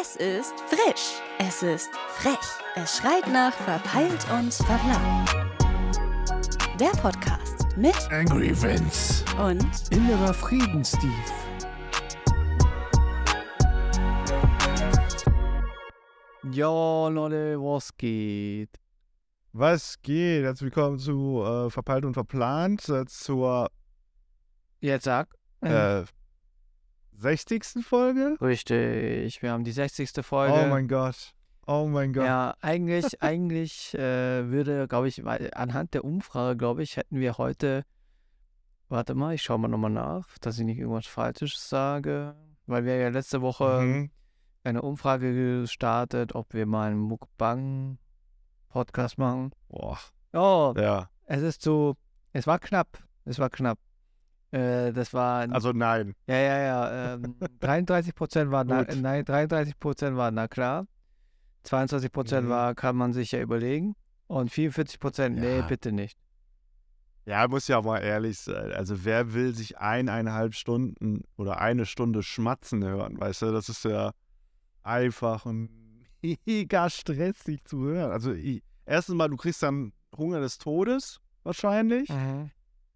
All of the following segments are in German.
Es ist frisch. Es ist frech. Es schreit nach verpeilt und verplant. Der Podcast mit Angry Vince. und Innerer Frieden, Steve. Jo, Leute, was geht? Was geht? Herzlich willkommen zu äh, Verpeilt und Verplant, äh, zur Jetzt sag. äh, 60. Folge. Richtig, wir haben die 60. Folge. Oh mein Gott. Oh mein Gott. Ja, eigentlich, eigentlich äh, würde, glaube ich, anhand der Umfrage, glaube ich, hätten wir heute, warte mal, ich schaue mal nochmal nach, dass ich nicht irgendwas Falsches sage, weil wir ja letzte Woche Mhm. eine Umfrage gestartet, ob wir mal einen Mukbang-Podcast machen. Boah. Oh, Ja. es ist so, es war knapp, es war knapp. Äh, das war Also nein. Ja, ja, ja. Ähm, 33 Prozent war na, nein, 33 Prozent war na klar. 22 Prozent Mhm. war, kann man sich ja überlegen. Und 44 Prozent, nee, Ja. bitte nicht. Ja, muss ja mal ehrlich sein. Also wer will sich eineinhalb Stunden oder eine Stunde schmatzen hören, weißt du? Das ist ja einfach und mega stressig zu hören. Also ich, erstens mal, du kriegst dann Hunger des Todes wahrscheinlich.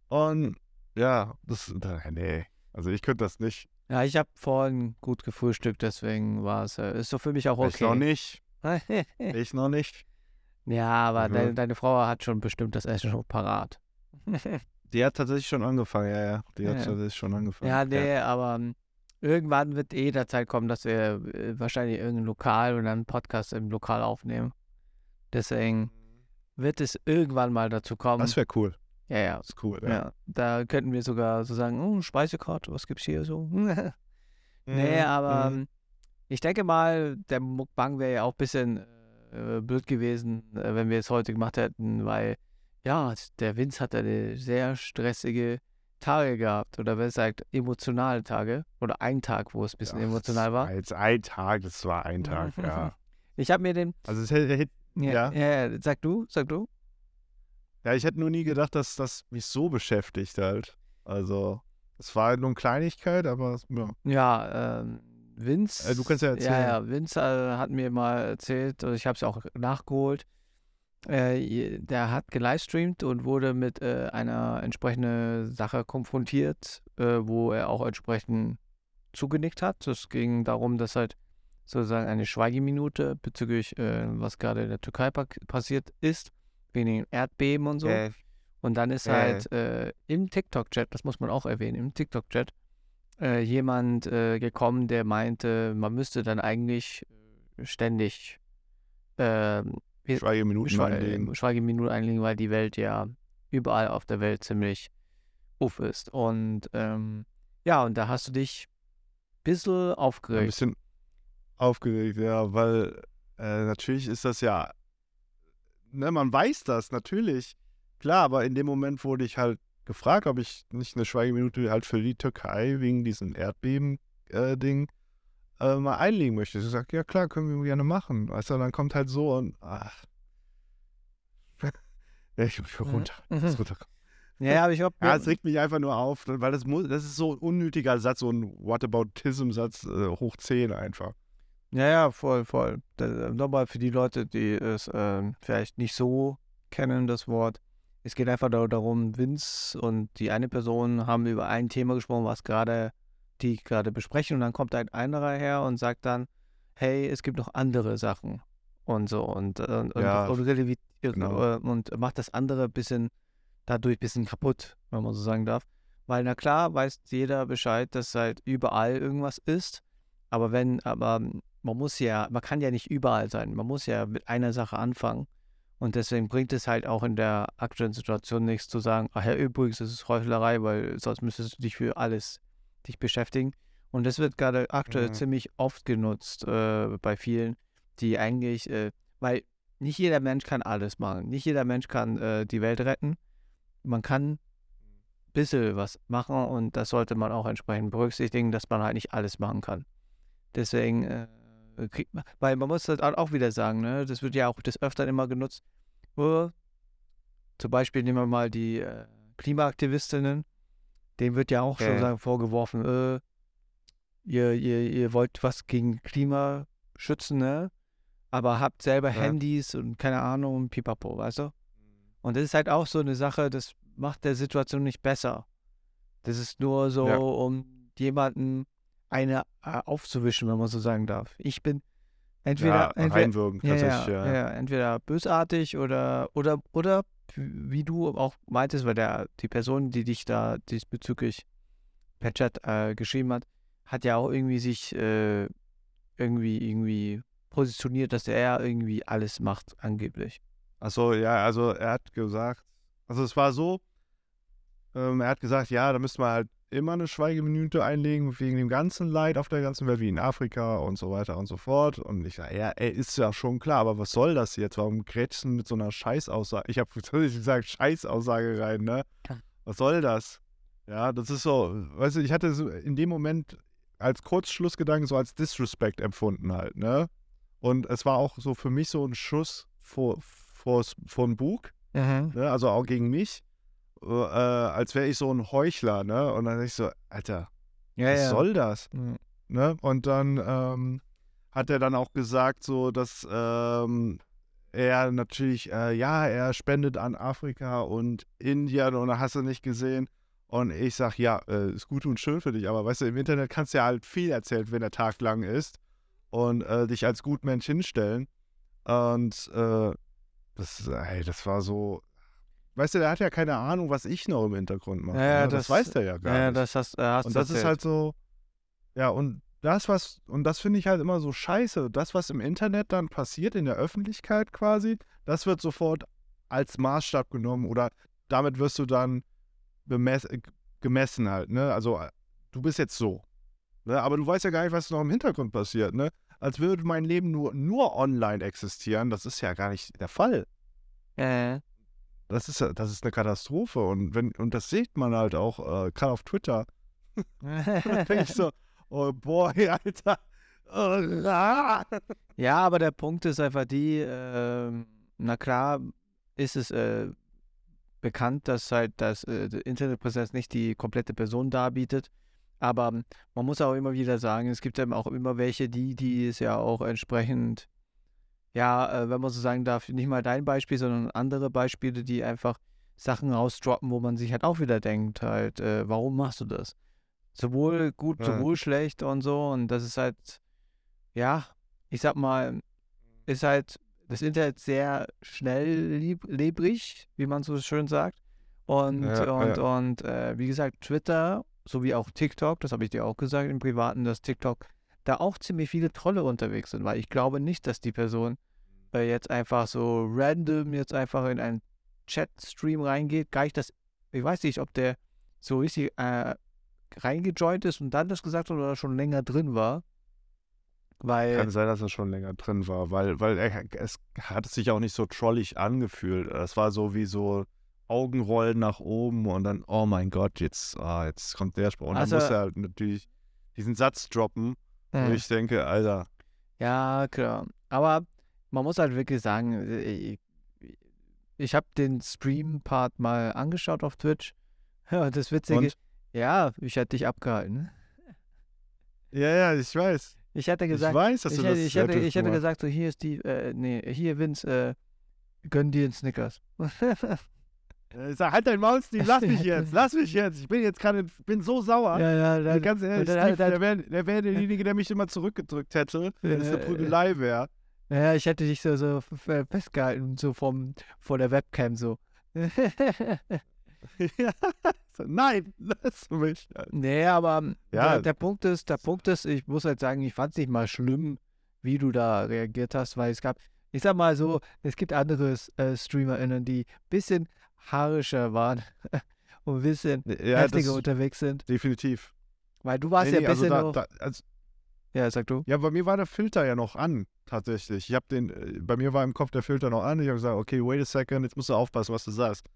Und ja, das, da- nee, also ich könnte das nicht. Ja, ich habe vorhin gut gefrühstückt, deswegen war es, äh, ist so für mich auch Ich noch okay. nicht. Ich noch nicht. ja, aber Mhm. deine, deine Frau hat schon bestimmt das Essen schon parat. Die hat tatsächlich schon angefangen, ja, ja. Die hat Ja. tatsächlich schon angefangen. Ja, nee, aber ähm, irgendwann wird eh der Zeit kommen, dass wir äh, wahrscheinlich irgendein Lokal oder einen Podcast im Lokal aufnehmen. Deswegen wird es irgendwann mal dazu kommen. Das wäre cool. Ja, ja, Das ist cool, ja. ja. Da könnten wir sogar so sagen, oh, Speisekarte, was gibt's hier so? nee, Mhm, aber mhm. ähm, ich denke mal, der Mukbang wäre ja auch ein bisschen äh, blöd gewesen, äh, wenn wir es heute gemacht hätten, weil ja, der Vince hat eine sehr stressige Tage gehabt oder besser gesagt emotionale Tage oder ein Tag, wo es ein bisschen Ja, emotional war. Als ein Tag, das war ein Tag, ja. Ich habe mir den, Also es hätte, Ja. ja, ja, sag du, sag du. Ja, ich hätte nur nie gedacht, dass das mich so beschäftigt halt. Also, es war halt nur eine Kleinigkeit, aber ja. Ja, ähm, Vince. Äh, du kannst ja Ja, erzählen. ja, Vince äh, hat mir mal erzählt, und ich habe es auch nachgeholt. Äh, der hat gelivestreamt und wurde mit äh, einer entsprechenden Sache konfrontiert, äh, wo er auch entsprechend zugenickt hat. Es ging darum, dass halt sozusagen eine Schweigeminute bezüglich, äh, was gerade in der Türkei pa passiert ist, wegen den Erdbeben und so. Äh, Und dann ist Äh. halt äh, im TikTok-Chat, das muss man auch erwähnen, im TikTok-Chat äh, jemand äh, gekommen, der meinte, man müsste dann eigentlich äh, ständig ähm, Schweigeminuten Schwe einlegen. Schweigeminuten einlegen, weil die Welt ja überall auf der Welt ziemlich uff ist. Und ähm, ja, und da hast du dich ein bisschen Ein aufgeregt. bisschen aufgeregt, ja, weil äh, natürlich ist das ja, ne, man weiß das natürlich, klar, aber in dem Moment wurde ich halt gefragt, ob ich nicht eine Schweigeminute halt für die Türkei wegen diesem Erdbeben-Ding äh, mal einlegen möchte. Ich sage, ja klar, können wir gerne machen. Weißt du, dann kommt halt so und ach. ja, ich muss runter. Muss runter. Ja, aber ich glaube, Ja, es regt mich einfach nur auf, weil das muss, das ist so ein unnötiger Satz, so ein Whataboutism-Satz äh, hoch 10 einfach. Ja, ja, voll, voll. Da- Nochmal für die Leute, die es ähm, vielleicht nicht so kennen, das Wort. Es geht einfach da- darum, Vince und die eine Person haben über ein Thema gesprochen, was gerade die gerade besprechen und dann kommt ein anderer her und sagt dann, hey, es gibt noch andere Sachen und so und, äh, und, Ja, und, relativi- genau. äh, und macht das andere ein bisschen dadurch ein bisschen kaputt, wenn man so sagen darf. Weil na klar weiß jeder Bescheid, dass halt überall irgendwas ist, aber wenn, aber man muss ja, man kann ja nicht überall sein. Man muss ja mit einer Sache anfangen. Und deswegen bringt es halt auch in der aktuellen Situation nichts zu sagen, ach ja, übrigens, das ist Heuchlerei, weil sonst müsstest du dich für alles dich beschäftigen. Und das wird gerade aktuell Mhm. ziemlich oft genutzt äh, bei vielen, die eigentlich, äh, weil nicht jeder Mensch kann alles machen. Nicht jeder Mensch kann äh, die Welt retten. Man kann ein bisschen was machen und das sollte man auch entsprechend berücksichtigen, dass man halt nicht alles machen kann. Deswegen, äh, kriegt man, weil man muss das auch wieder sagen, ne, das wird ja auch des Öfteren immer genutzt. Zum Beispiel nehmen wir mal die äh, Klimaaktivistinnen, denen wird ja auch Ja. schon sagen, vorgeworfen, äh, ihr, ihr, ihr wollt was gegen Klima schützen, ne? Aber habt selber Ja. Handys und keine Ahnung, pipapo, weißt du? Und das ist halt auch so eine Sache, das macht der Situation nicht besser. Das ist nur so, Ja. um jemanden eine äh, aufzuwischen, wenn man so sagen darf. Ich bin entweder, ja, entweder ja, ja, ja. ja, entweder bösartig oder, oder, oder wie du auch meintest, weil der, die Person, die dich da diesbezüglich per Chat äh, geschrieben hat, hat ja auch irgendwie sich äh, irgendwie, irgendwie positioniert, dass er irgendwie alles macht, angeblich. Achso, ja, also er hat gesagt, also es war so, ähm, er hat gesagt, ja, da müsste man halt immer eine Schweigeminute einlegen wegen dem ganzen Leid auf der ganzen Welt, wie in Afrika und so weiter und so fort. Und ich sage, ja, ey, ist ja schon klar, aber was soll das jetzt? Warum grätschen mit so einer Scheißaussage? Ich habe natürlich gesagt, Scheißaussage rein, ne? Was soll das? Ja, das ist so, weißt du, ich hatte so in dem Moment als Kurzschlussgedanken so als Disrespect empfunden halt, ne? Und es war auch so für mich so ein Schuss vor, vor, vor den Bug, ne? also auch gegen mich, äh, als wäre ich so ein Heuchler, ne? Und dann dachte ich so, Alter, Ja, was ja. soll das? Mhm. Ne? Und dann ähm, hat er dann auch gesagt, so, dass ähm, er natürlich, äh, ja, er spendet an Afrika und Indien und da hast du nicht gesehen. Und ich sag, ja, äh, ist gut und schön für dich, aber weißt du, im Internet kannst du ja halt viel erzählen, wenn der Tag lang ist und äh, dich als Gutmensch hinstellen. Und äh, das, ey, das war so, weißt du, der hat ja keine Ahnung, was ich noch im Hintergrund mache. Ja, ja, ne? das, das- weiß der ja gar Ja, nicht. das hast, äh, hast Und das ist erzählt. halt so, ja, und das, was, und das finde ich halt immer so scheiße. Das, was im Internet dann passiert, in der Öffentlichkeit quasi, das wird sofort als Maßstab genommen oder damit wirst du dann äh, gemessen halt, ne? Also, äh, du bist jetzt so. Ne? Aber du weißt ja gar nicht, was noch im Hintergrund passiert, ne? Als würde mein Leben nur, nur online existieren. Das ist ja gar nicht der Fall. Äh, Das ist, das ist eine Katastrophe. Und, wenn, und das sieht man halt auch, äh, gerade auf Twitter. Da denke ich so, oh boy, Alter. Ja, aber der Punkt ist einfach die, ähm, na klar ist es äh, bekannt, dass halt das äh, Internetpräsenz nicht die komplette Person darbietet. Aber man muss auch immer wieder sagen, es gibt eben auch immer welche, die, die es ja auch entsprechend, ja, äh, wenn man so sagen darf, nicht mal dein Beispiel, sondern andere Beispiele, die einfach Sachen rausdroppen, wo man sich halt auch wieder denkt, halt, äh, warum machst du das? Sowohl gut, Ja. sowohl schlecht und so. Und das ist halt, ja, ich sag mal, ist halt das Internet sehr schnell lebrig, wie man so schön sagt. Und, Ja, und, ja. und äh, wie gesagt, Twitter sowie auch TikTok, das habe ich dir auch gesagt im Privaten, dass TikTok da auch ziemlich viele Trolle unterwegs sind, weil ich glaube nicht, dass die Person äh, jetzt einfach so random jetzt einfach in einen Chat-Stream reingeht. Gar nicht, dass, ich weiß nicht, ob der so richtig äh, reingejoint ist und dann das gesagt hat oder schon länger drin war. Weil, Kann sein, dass er schon länger drin war, weil, weil er, es hat sich auch nicht so trollig angefühlt. Es war so wie so Augenrollen nach oben und dann, oh mein Gott, jetzt, ah, jetzt kommt der Spruch. Und Also- dann muss er halt natürlich diesen Satz droppen, wo äh, ich denke, Alter, Ja, klar. Aber man muss halt wirklich sagen, äh, ich, ich habe den Stream-Part mal angeschaut auf Twitch. Ja, das Witzige, Und? ja, ich hätte dich abgehalten. ja, ja, ich weiß. Ich hätte gesagt, ich weiß, dass ich du das ich hätte, ich hätte gesagt, so hier ist die, äh, nee, hier Vince, äh, gönn dir einen Snickers. Ich sag, halt dein Maul, Steve, lass mich jetzt, lass mich jetzt. Ich bin jetzt gerade, bin so sauer. ja, ja, dann, ganz ehrlich, dann- Steve, dann- der wäre der wär derjenige, der mich immer zurückgedrückt hätte, wenn es eine Äh, Prügelei wäre. ja, ich hätte dich so, so festgehalten, so vom, vor der Webcam so. Ja. So, Nein, lass mich. Nee, aber ähm, Ja. der, der Punkt ist, der Punkt ist, ich muss halt sagen, ich fand es nicht mal schlimm, wie du da reagiert hast, weil es gab, ich sag mal so, es gibt andere äh, StreamerInnen, die ein bisschen haarischer waren und ein bisschen Ja, heftiger unterwegs sind. definitiv. Weil du warst Nee, ja nee, ein bisschen also noch, da, da, also, ja, sag du. ja, bei mir war der Filter ja noch an, tatsächlich. Ich habe den, äh, bei mir war im Kopf der Filter noch an. Ich habe gesagt, okay, wait a second, jetzt musst du aufpassen, was du sagst.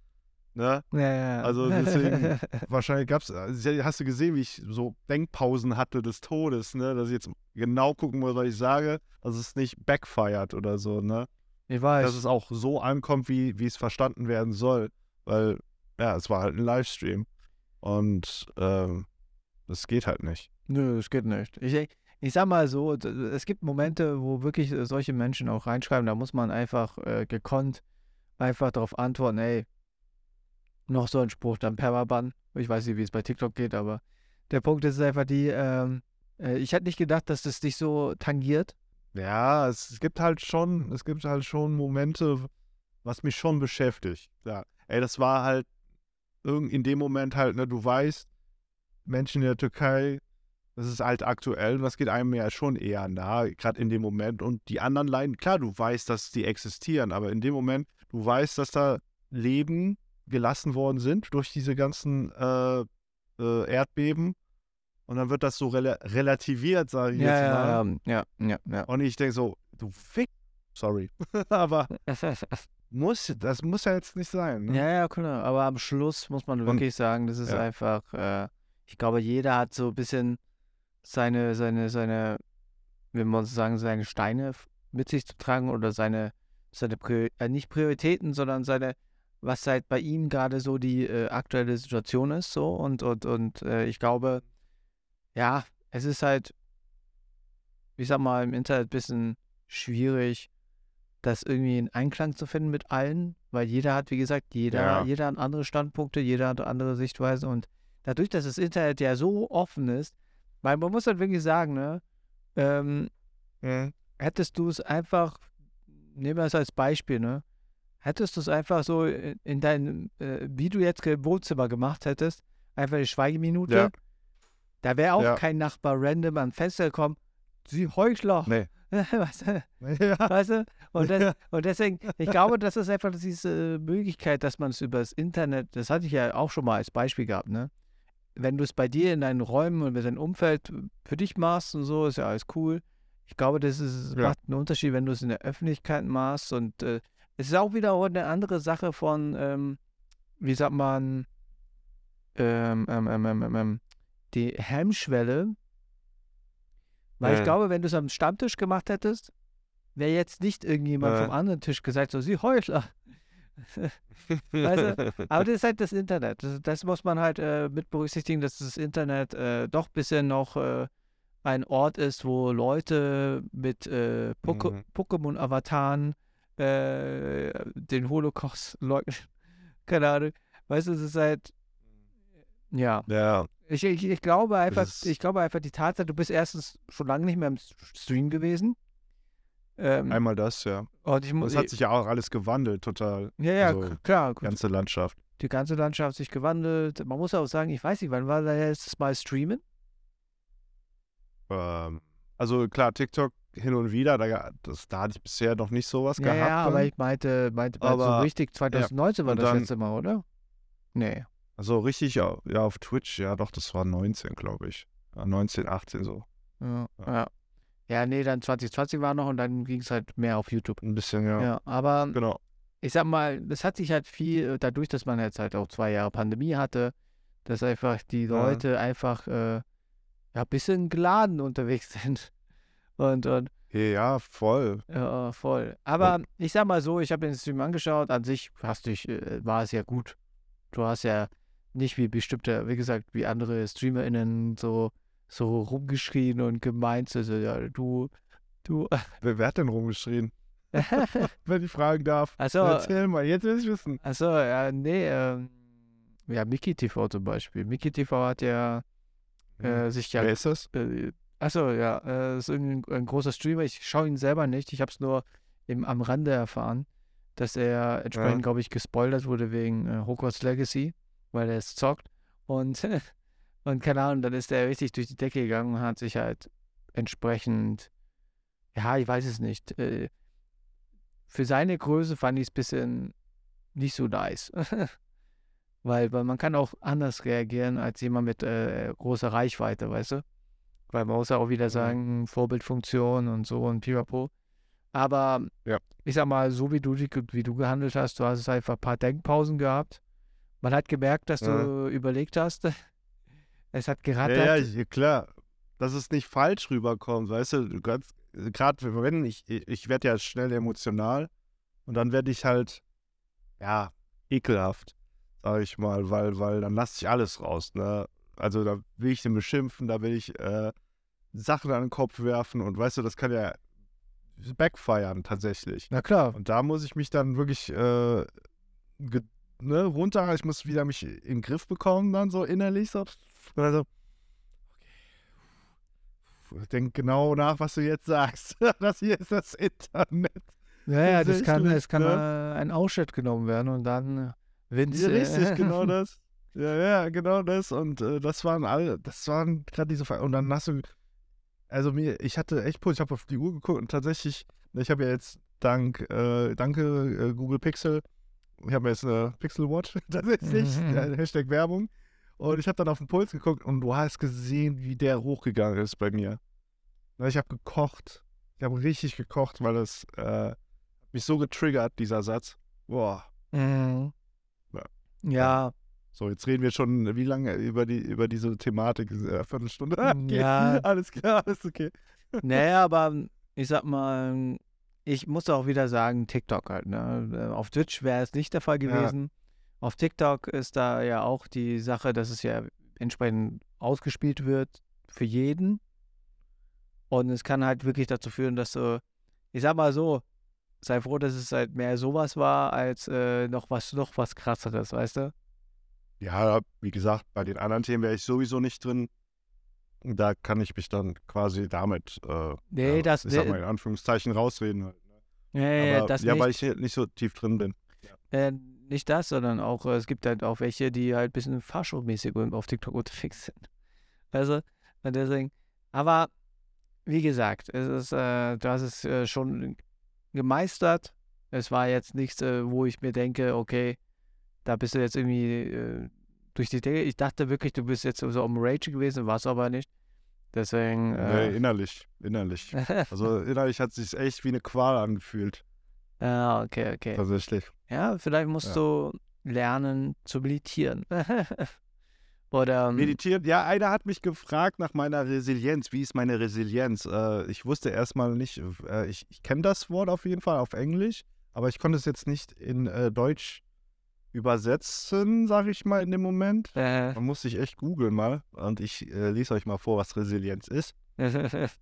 Ne? Ja, ja. Also deswegen- Wahrscheinlich gab's, also, hast du gesehen, wie ich so Denkpausen hatte des Todes, ne? Dass ich jetzt genau gucken muss, was ich sage, dass es nicht backfired oder so, ne? Ich weiß. Dass es auch so ankommt, wie, wie es verstanden werden soll. Weil, ja, es war halt ein Livestream. Und ähm, das geht halt nicht. Nö, das geht nicht. Ich, ich sag mal so, es gibt Momente, wo wirklich äh, solche Menschen auch reinschreiben, da muss man einfach äh, gekonnt einfach darauf antworten, ey, noch so ein Spruch, dann Permaban. Ich weiß nicht, wie es bei TikTok geht, aber der Punkt ist einfach die, ähm, äh, ich hätte nicht gedacht, dass das dich so tangiert. Ja, es, gibt halt schon, es gibt halt schon Momente, was mich schon beschäftigt. Ja. Ey, das war halt in dem Moment halt, ne, du weißt, Menschen in der Türkei, das ist halt aktuell und das geht einem ja schon eher nahe, gerade in dem Moment. Und die anderen leiden, klar, du weißt, dass die existieren, aber in dem Moment, du weißt, dass da Leben gelassen worden sind durch diese ganzen äh, äh, Erdbeben. Und dann wird das so rela relativiert, sage ich jetzt mal. ja, ja, ja, ja. Und ich denke so, du Fick. Sorry. Aber muss, das muss ja jetzt nicht sein. Ne? Ja, ja, klar. Aber am Schluss muss man Und- wirklich sagen, das ist ja. einfach, äh, ich glaube, jeder hat so ein bisschen seine, seine, seine, wie man so sagen, seine Steine mit sich zu tragen oder seine, seine Prior äh, nicht Prioritäten, sondern seine, was halt bei ihm gerade so die äh, aktuelle Situation ist, so und, und, und äh, ich glaube, ja, es ist halt, ich sag mal, im Internet ein bisschen schwierig, das irgendwie in Einklang zu finden mit allen, weil jeder hat, wie gesagt, jeder, Ja. jeder hat andere Standpunkte, jeder hat andere Sichtweisen und dadurch, dass das Internet ja so offen ist, weil man muss halt wirklich sagen, ne, ähm, Mhm. hättest du es einfach, nehmen wir es als Beispiel, ne, hättest du es einfach so in, in deinem, äh, wie du jetzt im Wohnzimmer gemacht hättest, einfach eine Schweigeminute, Ja. Da wäre auch Ja. kein Nachbar random am Fenster gekommen, sie Heuchler. Nee. weißt du? Ja. Weißt du? Und, das, und deswegen, ich glaube, das ist einfach diese Möglichkeit, dass man es über das Internet, das hatte ich ja auch schon mal als Beispiel gehabt, ne? Wenn du es bei dir in deinen Räumen und mit deinem Umfeld für dich machst und so, ist ja alles cool. Ich glaube, das ist, Ja. macht einen Unterschied, wenn du es in der Öffentlichkeit machst. Und äh, es ist auch wieder eine andere Sache von, ähm, wie sagt man, ähm, ähm, ähm, ähm, ähm, ähm, die Hemmschwelle. Weil ich Mhm. glaube, wenn du es am Stammtisch gemacht hättest, wäre jetzt nicht irgendjemand Äh. vom anderen Tisch gesagt, so, sie Heuchler. Weißt Aber das ist halt das Internet. Das, das muss man halt äh, mit berücksichtigen, dass das Internet äh, doch ein bisschen noch äh, ein Ort ist, wo Leute mit äh, Mhm. Pokémon-Avataren äh, den Holocaust leugnen. Keine Ahnung. Weißt du, es ist halt, ja. ja. Ich, ich, ich glaube einfach, ich glaube einfach die Tatsache, du bist erstens schon lange nicht mehr im Stream gewesen. Ähm, Einmal das, ja. und ich Das hat sich ja auch alles gewandelt, total. ja, ja, also, klar, Die ganze Landschaft. die ganze Landschaft hat sich gewandelt. Man muss auch sagen, ich weiß nicht, wann war das letztes Mal streamen? Ähm, also klar, TikTok hin und wieder, da, das, da hatte ich bisher noch nicht sowas Ja, gehabt. ja, aber dann. ich meinte, meinte bald so Aber- richtig 2019 war und das dann- letzte Mal, oder? Nee. Also richtig, ja, ja, auf Twitch, ja doch, das war 19, glaube ich. Ja, 19, 18 so. Ja, Ja. ja. Ja, nee, dann 2020 war noch und dann ging es halt mehr auf YouTube. Ein bisschen, ja. Ja, aber Genau. ich sag mal, das hat sich halt viel, äh, dadurch, dass man jetzt halt auch zwei Jahre Pandemie hatte, dass einfach die Ja. Leute einfach äh, ja, ein bisschen geladen unterwegs sind. Und, und Ja, voll. ja, voll. Aber ich sag mal so, ich habe den Stream angeschaut, an sich hast dich, äh, war es ja gut. Du hast ja nicht wie bestimmte, wie gesagt, wie andere StreamerInnen so, so rumgeschrien und gemeint, so, so, ja, du, du. Wer, wer hat denn rumgeschrien? Wenn ich fragen darf. Ach so. Erzähl mal, jetzt will ich wissen. Achso, ja, nee, ähm, ja, Miki TV zum Beispiel. Miki TV hat ja äh, sich ja Wer ist das? Äh, achso, ja, äh, ist ein, ein großer Streamer. Ich schaue ihn selber nicht. Ich habe es nur im, am Rande erfahren, dass er entsprechend, Ja. glaube ich, gespoilert wurde wegen äh, Hogwarts Legacy, weil er es zockt. Und, und keine Ahnung, dann ist er richtig durch die Decke gegangen und hat sich halt entsprechend, ja, ich weiß es nicht. Äh, für seine Größe fand ich es ein bisschen nicht so nice. weil, weil man kann auch anders reagieren als jemand mit äh, großer Reichweite, weißt du? Weil man muss ja auch wieder Mhm. sagen, Vorbildfunktion und so und pipapo. Aber Ja. ich sag mal, so wie du, wie du gehandelt hast, du hast einfach ein paar Denkpausen gehabt. Man hat gemerkt, dass Ja. du überlegt hast. Es hat Ja, gerattert. ja, ich, klar. Dass es nicht falsch rüberkommt, weißt du, du kannst, gerade wenn ich, ich, werde ja schnell emotional und dann werde ich halt, ja, ekelhaft, sage ich mal, weil, weil dann lasse ich alles raus, ne? Also da will ich den beschimpfen, da will ich, äh, Sachen an den Kopf werfen und weißt du, das kann ja backfiren tatsächlich. Na klar. Und da muss ich mich dann wirklich äh, ne, runter, ich muss wieder mich in den Griff bekommen, dann so innerlich so. Und dann so, okay. Denk genau nach, was du jetzt sagst. das hier ist das Internet. Ja, ja, das kann, Tatsächlich, es kann ne? äh, ein Ausschnitt genommen werden und dann Wind. Ja, richtig, genau das. Ja, ja, genau das. Und äh, das waren alle, das waren gerade diese Ver Und dann hast du, also mir, ich hatte echt Puls, ich habe auf die Uhr geguckt und tatsächlich, ich habe ja jetzt dank, äh, danke äh, Google Pixel, ich habe jetzt eine Pixel Watch tatsächlich, Mhm. Hashtag Werbung. Und ich habe dann auf den Puls geguckt und du hast gesehen, wie der hochgegangen ist bei mir. Ich habe gekocht. Ich habe richtig gekocht, weil es äh, mich so getriggert, dieser Satz. Boah. Mhm. Ja. Ja, So, jetzt reden wir schon wie lange über die über diese Thematik? Äh, Viertelstunde? Mm, Ja. Alles klar, alles okay. naja, aber ich sag mal, ich muss auch wieder sagen, TikTok halt. Ne? Äh, Auf Twitch wäre es nicht der Fall Ja. gewesen. Auf TikTok ist da ja auch die Sache, dass es ja entsprechend ausgespielt wird für jeden. Und es kann halt wirklich dazu führen, dass du, ich sag mal so, sei froh, dass es halt mehr sowas war, als äh, noch was, noch was krasseres, weißt du? Ja, wie gesagt, bei den anderen Themen wäre ich sowieso nicht drin. Da kann ich mich dann quasi damit, äh, Nee, das- ich sag nee. mal in Anführungszeichen rausreden. Halt. Ja, ja, Aber, das ja, nicht. weil ich nicht so tief drin bin. Äh, nicht das, sondern auch, äh, es gibt halt auch welche, die halt ein bisschen fahrschulmäßig auf TikTok unterwegs sind. Also, und deswegen, aber wie gesagt, es ist, äh, du hast es äh, schon gemeistert. Es war jetzt nichts, äh, wo ich mir denke, okay, da bist du jetzt irgendwie äh, durch die Decke. Ich dachte wirklich, du bist jetzt so am Rage gewesen, warst aber nicht. Deswegen, Nee, äh, innerlich, innerlich. Also innerlich hat es sich echt wie eine Qual angefühlt, ja, okay, okay. tatsächlich. Ja, vielleicht musst Ja. du lernen zu meditieren. Oder ähm, Meditiert, ja, einer hat mich gefragt nach meiner Resilienz. Wie ist meine Resilienz? Äh, ich wusste erstmal nicht, äh, ich, ich kenne das Wort auf jeden Fall auf Englisch, aber ich konnte es jetzt nicht in äh, Deutsch übersetzen, sage ich mal in dem Moment. äh, Man muss sich echt googeln mal und ich äh, lese euch mal vor, was Resilienz ist.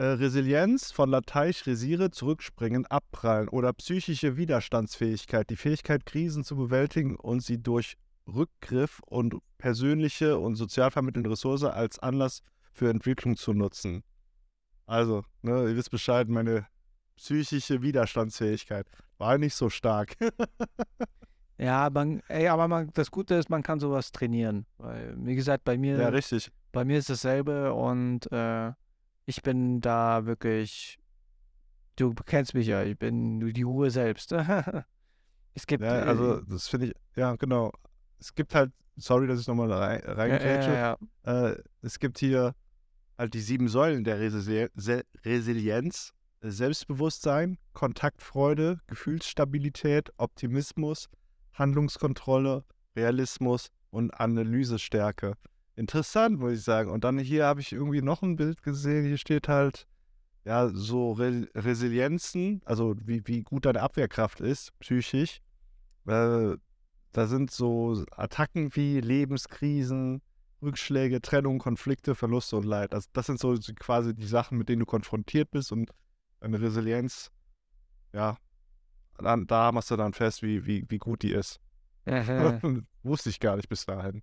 Äh, Resilienz von Lateinisch resire, zurückspringen, abprallen oder psychische Widerstandsfähigkeit, die Fähigkeit, Krisen zu bewältigen und sie durch Rückgriff und persönliche und sozial vermittelnde Ressource als Anlass für Entwicklung zu nutzen. Also, ne, ihr wisst Bescheid, meine psychische Widerstandsfähigkeit war nicht so stark. ja, man, ey, aber man, das Gute ist, man kann sowas trainieren. Weil, wie gesagt, bei mir, ja, richtig. bei mir ist dasselbe und äh, ich bin da wirklich, du kennst mich ja, ich bin die Ruhe selbst. es gibt, Ja, also, das finde ich, ja, genau. Es gibt halt, sorry, dass ich nochmal rein, reingrätsche. ja, ja. Äh, es gibt hier halt die sieben Säulen der Resili Resilienz. Selbstbewusstsein, Kontaktfreude, Gefühlsstabilität, Optimismus, Handlungskontrolle, Realismus und Analysestärke. Interessant, muss ich sagen. Und dann hier habe ich irgendwie noch ein Bild gesehen. Hier steht halt, ja, so Re Resilienzen, also wie, wie gut deine Abwehrkraft ist, psychisch. Äh, da sind so Attacken wie Lebenskrisen, Rückschläge, Trennung, Konflikte, Verluste und Leid. Also das sind so quasi die Sachen, mit denen du konfrontiert bist und deine Resilienz, ja, dann, da machst du dann fest, wie, wie, wie gut die ist. Wusste ich gar nicht bis dahin.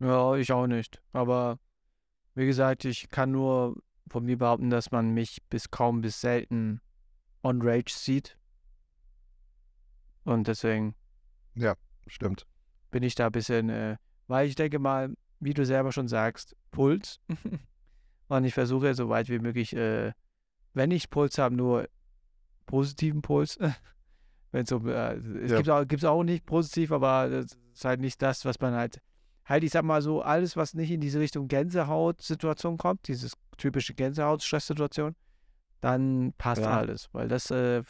Ja, ich auch nicht. Aber wie gesagt, ich kann nur von mir behaupten, dass man mich bis kaum bis selten on Rage sieht. Und deswegen Stimmt. bin ich da ein bisschen, äh, weil ich denke mal, wie du selber schon sagst, Puls. Und ich versuche so weit wie möglich, äh, wenn ich Puls habe, nur positiven Puls. wenn so, äh, es Ja. gibt auch, gibt's auch nicht positiv, aber das ist halt nicht das, was man halt, halt, ich sag mal so, alles, was nicht in diese Richtung Gänsehaut-Situation kommt, dieses typische Gänsehaut-Stresssituation, dann passt Ja. alles. Weil das äh,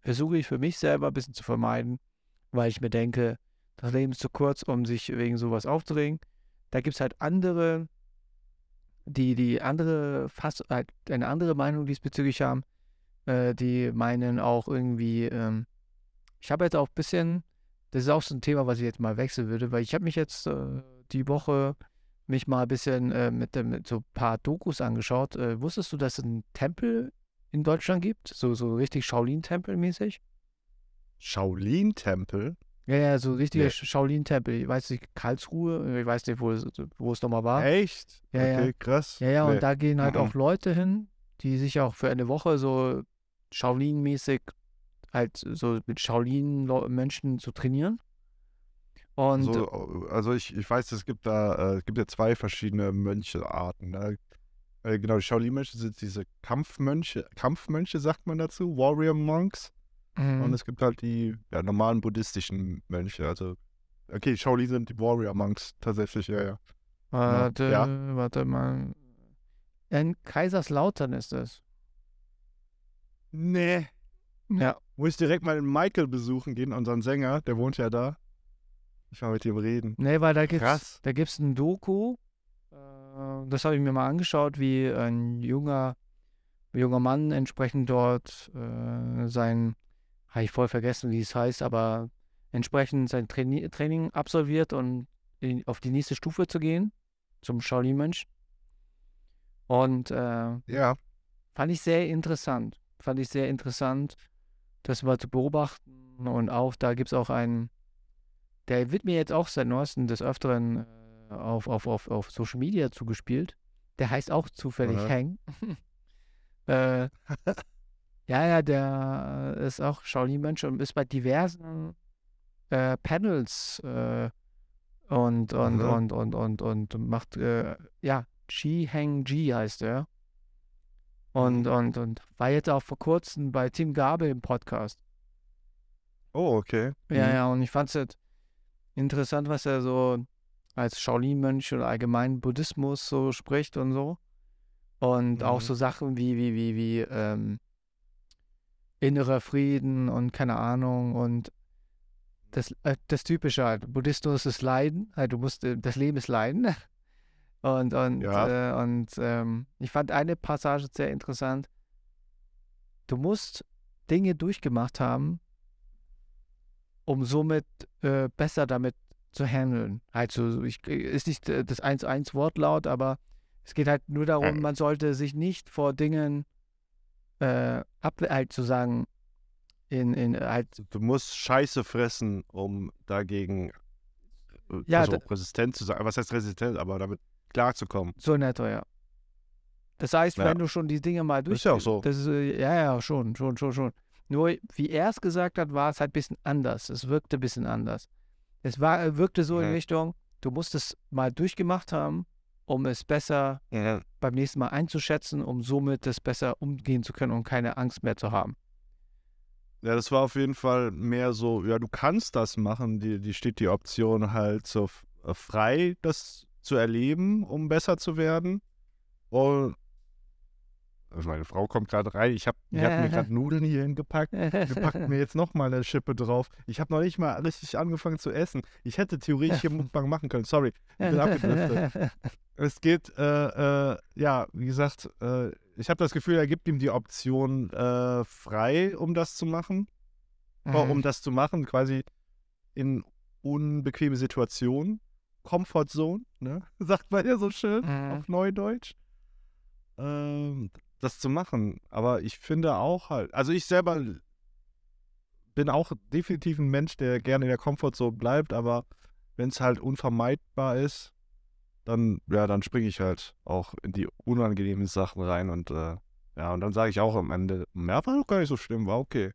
versuche ich für mich selber ein bisschen zu vermeiden, weil ich mir denke, das Leben ist zu kurz, um sich wegen sowas aufzuregen. Da gibt es halt andere, die die andere, fast halt eine andere Meinung diesbezüglich haben, äh, die meinen auch irgendwie, ähm, ich habe jetzt auch ein bisschen, das ist auch so ein Thema, was ich jetzt mal wechseln würde, weil ich habe mich jetzt äh, die Woche mich mal ein bisschen äh, mit, mit so ein paar Dokus angeschaut. Äh, wusstest du, dass es einen Tempel in Deutschland gibt? So, so richtig Shaolin-Tempel mäßig? Shaolin-Tempel? Ja, ja, so richtiger Nee. Shaolin-Tempel. Ich weiß nicht, Karlsruhe, ich weiß nicht, wo es, wo es nochmal war. Echt? Ja, ja. okay, krass. Ja, ja, Nee. und da gehen halt Mhm. auch Leute hin, die sich auch für eine Woche so Shaolin-mäßig halt so mit Shaolin-Menschen zu trainieren. Und so, also ich, ich weiß, es gibt da, äh, es gibt ja zwei verschiedene Mönchearten. Ne? Äh, genau, die Shaolin-Mönche sind diese Kampfmönche, Kampfmönche sagt man dazu, Warrior Monks. Mhm. Und es gibt halt die ja, normalen buddhistischen Mönche. Also, okay, Shaolin sind die Warrior Monks tatsächlich, ja, ja. warte, ja. warte mal. In Kaiserslautern ist es. Nee. Ja. Muss ich direkt mal den Michael besuchen gehen, unseren Sänger, der wohnt ja da. Ich mal mit ihm reden. Nee, weil da gibt's, Krass. da gibt's ein Doku. Äh, das habe ich mir mal angeschaut, wie ein junger, junger Mann entsprechend dort äh, sein, habe ich voll vergessen, wie es heißt, aber entsprechend sein Traini Training absolviert und in, auf die nächste Stufe zu gehen, zum Shaolin-Mönch. Und äh, Ja. fand ich sehr interessant. Fand ich sehr interessant, das mal zu beobachten. Und auch, da gibt es auch einen, der wird mir jetzt auch seit neuestem des Öfteren äh, auf, auf, auf, auf Social Media zugespielt. Der heißt auch zufällig Aha. Hang. äh, ja, ja, der ist auch Shaolin-Mensch und ist bei diversen äh, Panels äh, und, und, Aha. und, und, und, und macht, äh, ja, Chi Hang Ji heißt er. Und, Mhm. und, und war jetzt auch vor kurzem bei Tim Gabel im Podcast. Oh, okay. Ja, Mhm. ja, und ich fand es halt interessant, was er so als Shaolin-Mönch oder allgemein Buddhismus so spricht und so. Und auch Mhm. so Sachen wie, wie, wie, wie, ähm, innerer Frieden und keine Ahnung und das, äh, das Typische halt. Buddhismus ist Leiden, halt, du musst, äh, das Leben ist Leiden. Und, und, Ja. äh, und ähm, ich fand eine Passage sehr interessant. Du musst Dinge durchgemacht haben, um somit äh, besser damit zu handeln. Halt so, ich, ist nicht äh, das 1-1 Wortlaut, aber es geht halt nur darum, Äh. man sollte sich nicht vor Dingen äh, ab, halt zu sagen, in, in halt, Du musst Scheiße fressen, um dagegen äh, Ja, also da- resistent zu sein. Was heißt resistent, aber damit klarzukommen. so in etwa, ja. Das heißt, Ja. wenn du schon die Dinge mal durch... Ist ja auch so. Das ist, äh, ja, ja, schon, schon, schon, schon. Nur, wie er es gesagt hat, war es halt ein bisschen anders. Es wirkte ein bisschen anders. Es war, äh, wirkte so in Mhm. Richtung, du musst es mal durchgemacht haben, um es besser Ja. beim nächsten Mal einzuschätzen, um somit das besser umgehen zu können und keine Angst mehr zu haben. Ja, das war auf jeden Fall mehr so, ja, du kannst das machen, die, die steht die Option halt so äh, frei, das zu erleben, um besser zu werden. Und also meine Frau kommt gerade rein, ich habe ich hab mir gerade Nudeln hier hingepackt. Wir packen mir jetzt nochmal eine Schippe drauf. Ich habe noch nicht mal richtig angefangen zu essen. Ich hätte theoretisch hier Mukbang machen können, sorry. Ich bin abgedriftet. Es geht, äh, äh, ja, wie gesagt, äh, ich habe das Gefühl, er gibt ihm die Option äh, frei, um das zu machen. Oh, Mhm. um das zu machen, quasi in unbequeme Situationen. Comfort Zone, ne? Sagt man ja so schön Mhm. auf Neudeutsch. Ähm, das zu machen. Aber ich finde auch halt, also ich selber bin auch definitiv ein Mensch, der gerne in der Comfortzone bleibt, aber wenn es halt unvermeidbar ist, dann, ja, dann springe ich halt auch in die unangenehmen Sachen rein und äh, ja, und dann sage ich auch am Ende, ja, war doch gar nicht so schlimm, war okay.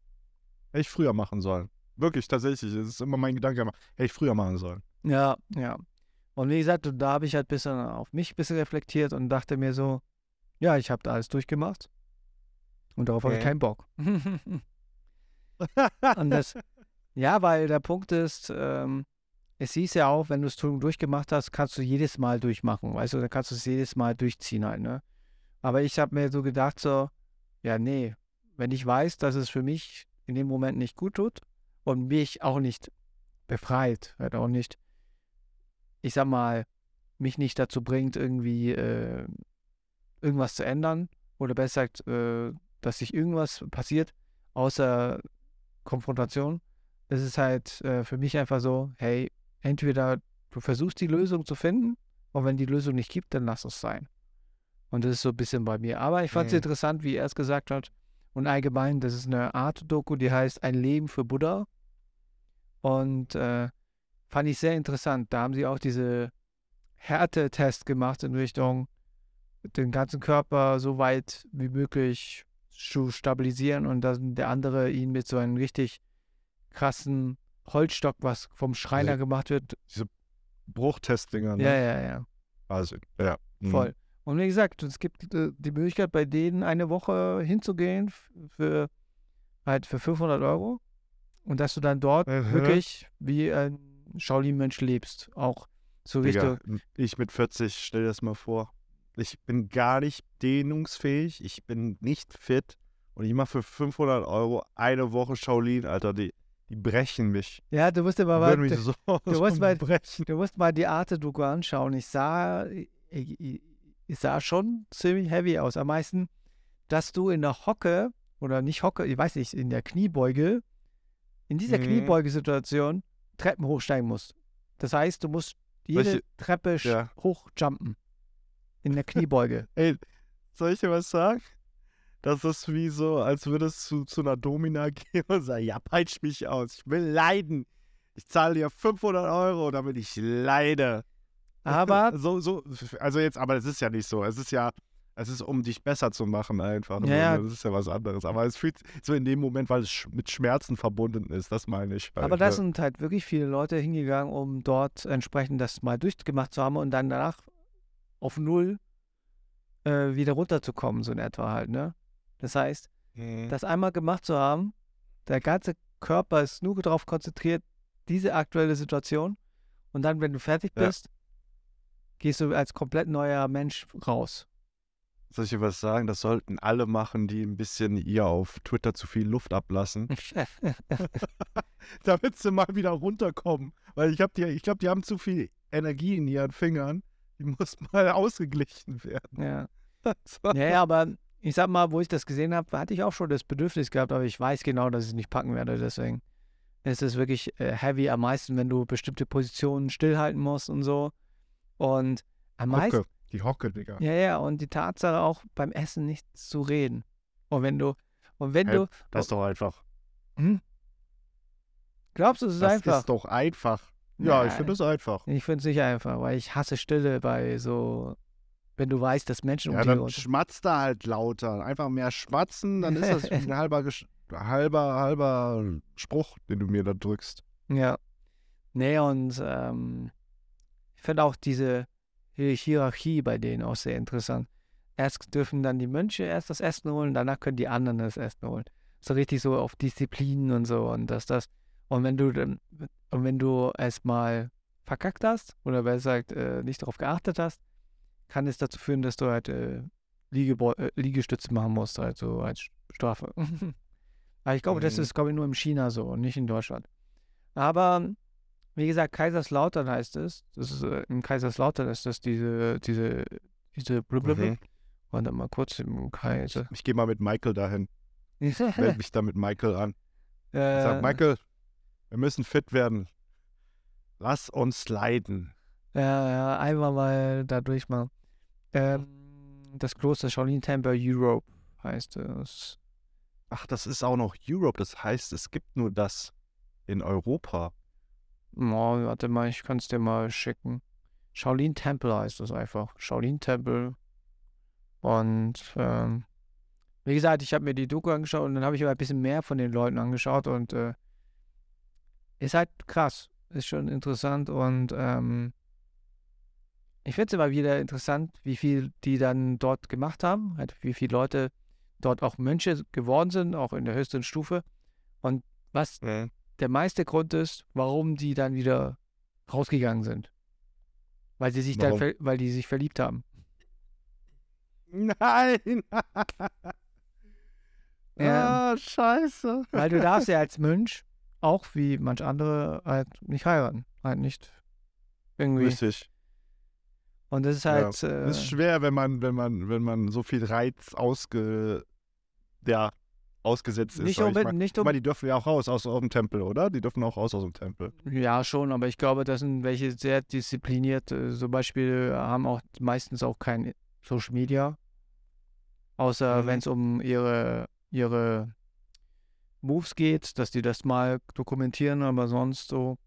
Hätte ich früher machen sollen. Wirklich, tatsächlich. Das ist immer mein Gedanke, hätte ich früher machen sollen. Ja, ja. Und wie gesagt, da habe ich halt ein bisschen auf mich ein bisschen reflektiert und dachte mir so, ja, ich habe da alles durchgemacht. Und darauf habe ich Okay. keinen Bock. und das, ja, weil der Punkt ist, ähm, es hieß ja auch, wenn du es durchgemacht hast, kannst du jedes Mal durchmachen. Weißt du, dann kannst du es jedes Mal durchziehen halt, ne? Aber ich habe mir so gedacht, so, ja, nee, wenn ich weiß, dass es für mich in dem Moment nicht gut tut und mich auch nicht befreit, halt auch nicht, ich sag mal, mich nicht dazu bringt, irgendwie äh, irgendwas zu ändern oder besser gesagt, äh, dass sich irgendwas passiert, außer Konfrontation. Es ist halt äh, für mich einfach so, hey, entweder du versuchst die Lösung zu finden, Und wenn die Lösung nicht gibt, dann lass es sein. Und das ist so ein bisschen bei mir. Aber ich fand es Mhm. interessant, wie er es gesagt hat. Und allgemein, das ist eine Art Doku, die heißt Ein Leben für Buddha. Und äh, fand ich sehr interessant. Da haben sie auch diese Härtetest gemacht in Richtung, den ganzen Körper so weit wie möglich zu stabilisieren und dann der andere ihn mit so einem richtig krassen Holzstock, was vom Schreiner Also- gemacht wird. Bruchtestdinger, ne? Ja, ja, ja. Also, ja. Mhm. Voll. Und wie gesagt, es gibt äh, die Möglichkeit, bei denen eine Woche hinzugehen für halt für 500 Euro und dass du dann dort Mhm. wirklich wie ein Shaolin-Mensch lebst. Auch so Digga, Richtung. ich mit 40, stell dir das mal vor. Ich bin gar nicht dehnungsfähig, ich bin nicht fit und ich mache für 500 Euro eine Woche Shaolin, Alter, die, die brechen mich. Ja, du musst aber mal, mich so, du musst mal- du musst mal die Arte-Doku anschauen. Ich sah, ich, ich, ich sah schon ziemlich heavy aus. Am meisten, dass du in der Hocke oder nicht Hocke, ich weiß nicht, in der Kniebeuge, in dieser Mhm. Kniebeugesituation Treppen hochsteigen musst. Das heißt, du musst jede Welche- Treppe Ja. hochjumpen. In der Kniebeuge. Ey, soll ich dir was sagen? Das ist wie so, als würdest du zu einer Domina gehen und sagen, ja, peitsch mich aus, ich will leiden. Ich zahle dir 500 Euro, damit ich leide. Aber so, so, also jetzt, aber es ist ja nicht so. Es ist ja, es ist, um dich besser zu machen einfach. Ja, ja. Das ist ja was anderes. Aber es fühlt so in dem Moment, weil es mit Schmerzen verbunden ist, das meine ich. Halt, Aber da ne? sind halt wirklich viele Leute hingegangen, um dort entsprechend das mal durchgemacht zu haben und dann danach auf Null äh, wieder runterzukommen, so in etwa halt, ne? Das heißt, Mhm. das einmal gemacht zu haben, der ganze Körper ist nur darauf konzentriert, diese aktuelle Situation und dann, wenn du fertig Ja. bist, gehst du als komplett neuer Mensch raus. Soll ich dir was sagen? Das sollten alle machen, die ein bisschen ihr auf Twitter zu viel Luft ablassen. damit sie mal wieder runterkommen. Weil ich, hab die, ich glaube, die haben zu viel Energie in ihren Fingern. Die muss mal ausgeglichen werden. ja. Ja, ja, aber ich sag mal, wo ich das gesehen habe, hatte ich auch schon das Bedürfnis gehabt, aber ich weiß genau, dass ich es nicht packen werde. Deswegen ist es wirklich äh, heavy am meisten, wenn du bestimmte Positionen stillhalten musst und so. Und am meisten. Hocke. Die Hocke, Digga. Ja, ja, und die Tatsache auch beim Essen nicht zu reden. Und wenn du, und wenn Hey, du, Das ist doch einfach. hm? glaubst du, es ist Das einfach? ist doch einfach. Ja, ich Nein. finde es einfach. Ich finde es nicht einfach, weil ich hasse Stille bei so, wenn du weißt, dass Menschen Ja, um dich dann schmatzt da halt lauter. Einfach mehr schmatzen, dann ist das ein halber, halber, halber Spruch, den du mir da drückst. Ja. Nee, und ähm, ich finde auch diese Hierarchie bei denen auch sehr interessant. Erst dürfen dann die Mönche erst das Essen holen, danach können die anderen das Essen holen. So richtig so auf Disziplin und so und dass das. Und wenn du dann, und wenn du erstmal verkackt hast oder besser gesagt äh, nicht darauf geachtet hast, kann es dazu führen, dass du halt äh, Liegebeu äh, Liegestütze machen musst, halt so als Strafe. Aber ich glaube, das Mhm. ist, glaube ich, nur in China so und nicht in Deutschland. Aber wie gesagt, Kaiserslautern heißt es. Das ist, äh, in Kaiserslautern ist das diese, diese, diese blablabla. Mhm. Warte mal kurz im Kaiser. Ich gehe mal mit Michael dahin. Meld mich da mit Michael an. Ich sag, äh, Michael, wir müssen fit werden. Lass uns leiden. ja, ja, einmal mal da durchmachen. Ähm, das Kloster Shaolin Temple Europe heißt es. Ach, das ist auch noch Europe. Das heißt, es gibt nur das in Europa. Oh, warte mal, ich kann es dir mal schicken. Shaolin Temple heißt es einfach. Shaolin Temple. Und ähm, wie gesagt, ich habe mir die Doku angeschaut und dann habe ich aber ein bisschen mehr von den Leuten angeschaut und äh, ist halt krass. Ist schon interessant und ähm, ich finde es immer wieder interessant, wie viel die dann dort gemacht haben, halt wie viele Leute dort auch Mönche geworden sind, auch in der höchsten Stufe. Und was der meiste Grund ist, warum die dann wieder rausgegangen sind. Weil sie sich dann, Warum? ver- weil die sich verliebt haben. Nein! Ja. Ah, scheiße. Weil du darfst ja als Mönch, auch wie manch andere, halt nicht heiraten. Halt nicht irgendwie. Richtig. Und das ist Ja. halt, äh, ist schwer, wenn man, wenn man, wenn man so viel Reiz ausge, ja, ausgesetzt ist. Nicht sag ich unbedingt- mal. nicht ich meine, die dürfen ja auch raus aus, aus dem Tempel, oder? Die dürfen auch raus aus dem Tempel. Ja, schon, aber ich glaube, das sind welche sehr diszipliniert. äh, Zum Beispiel haben auch meistens auch kein Social Media. Außer Mhm. wenn es um ihre, ihre Moves geht, dass die das mal dokumentieren, aber sonst so.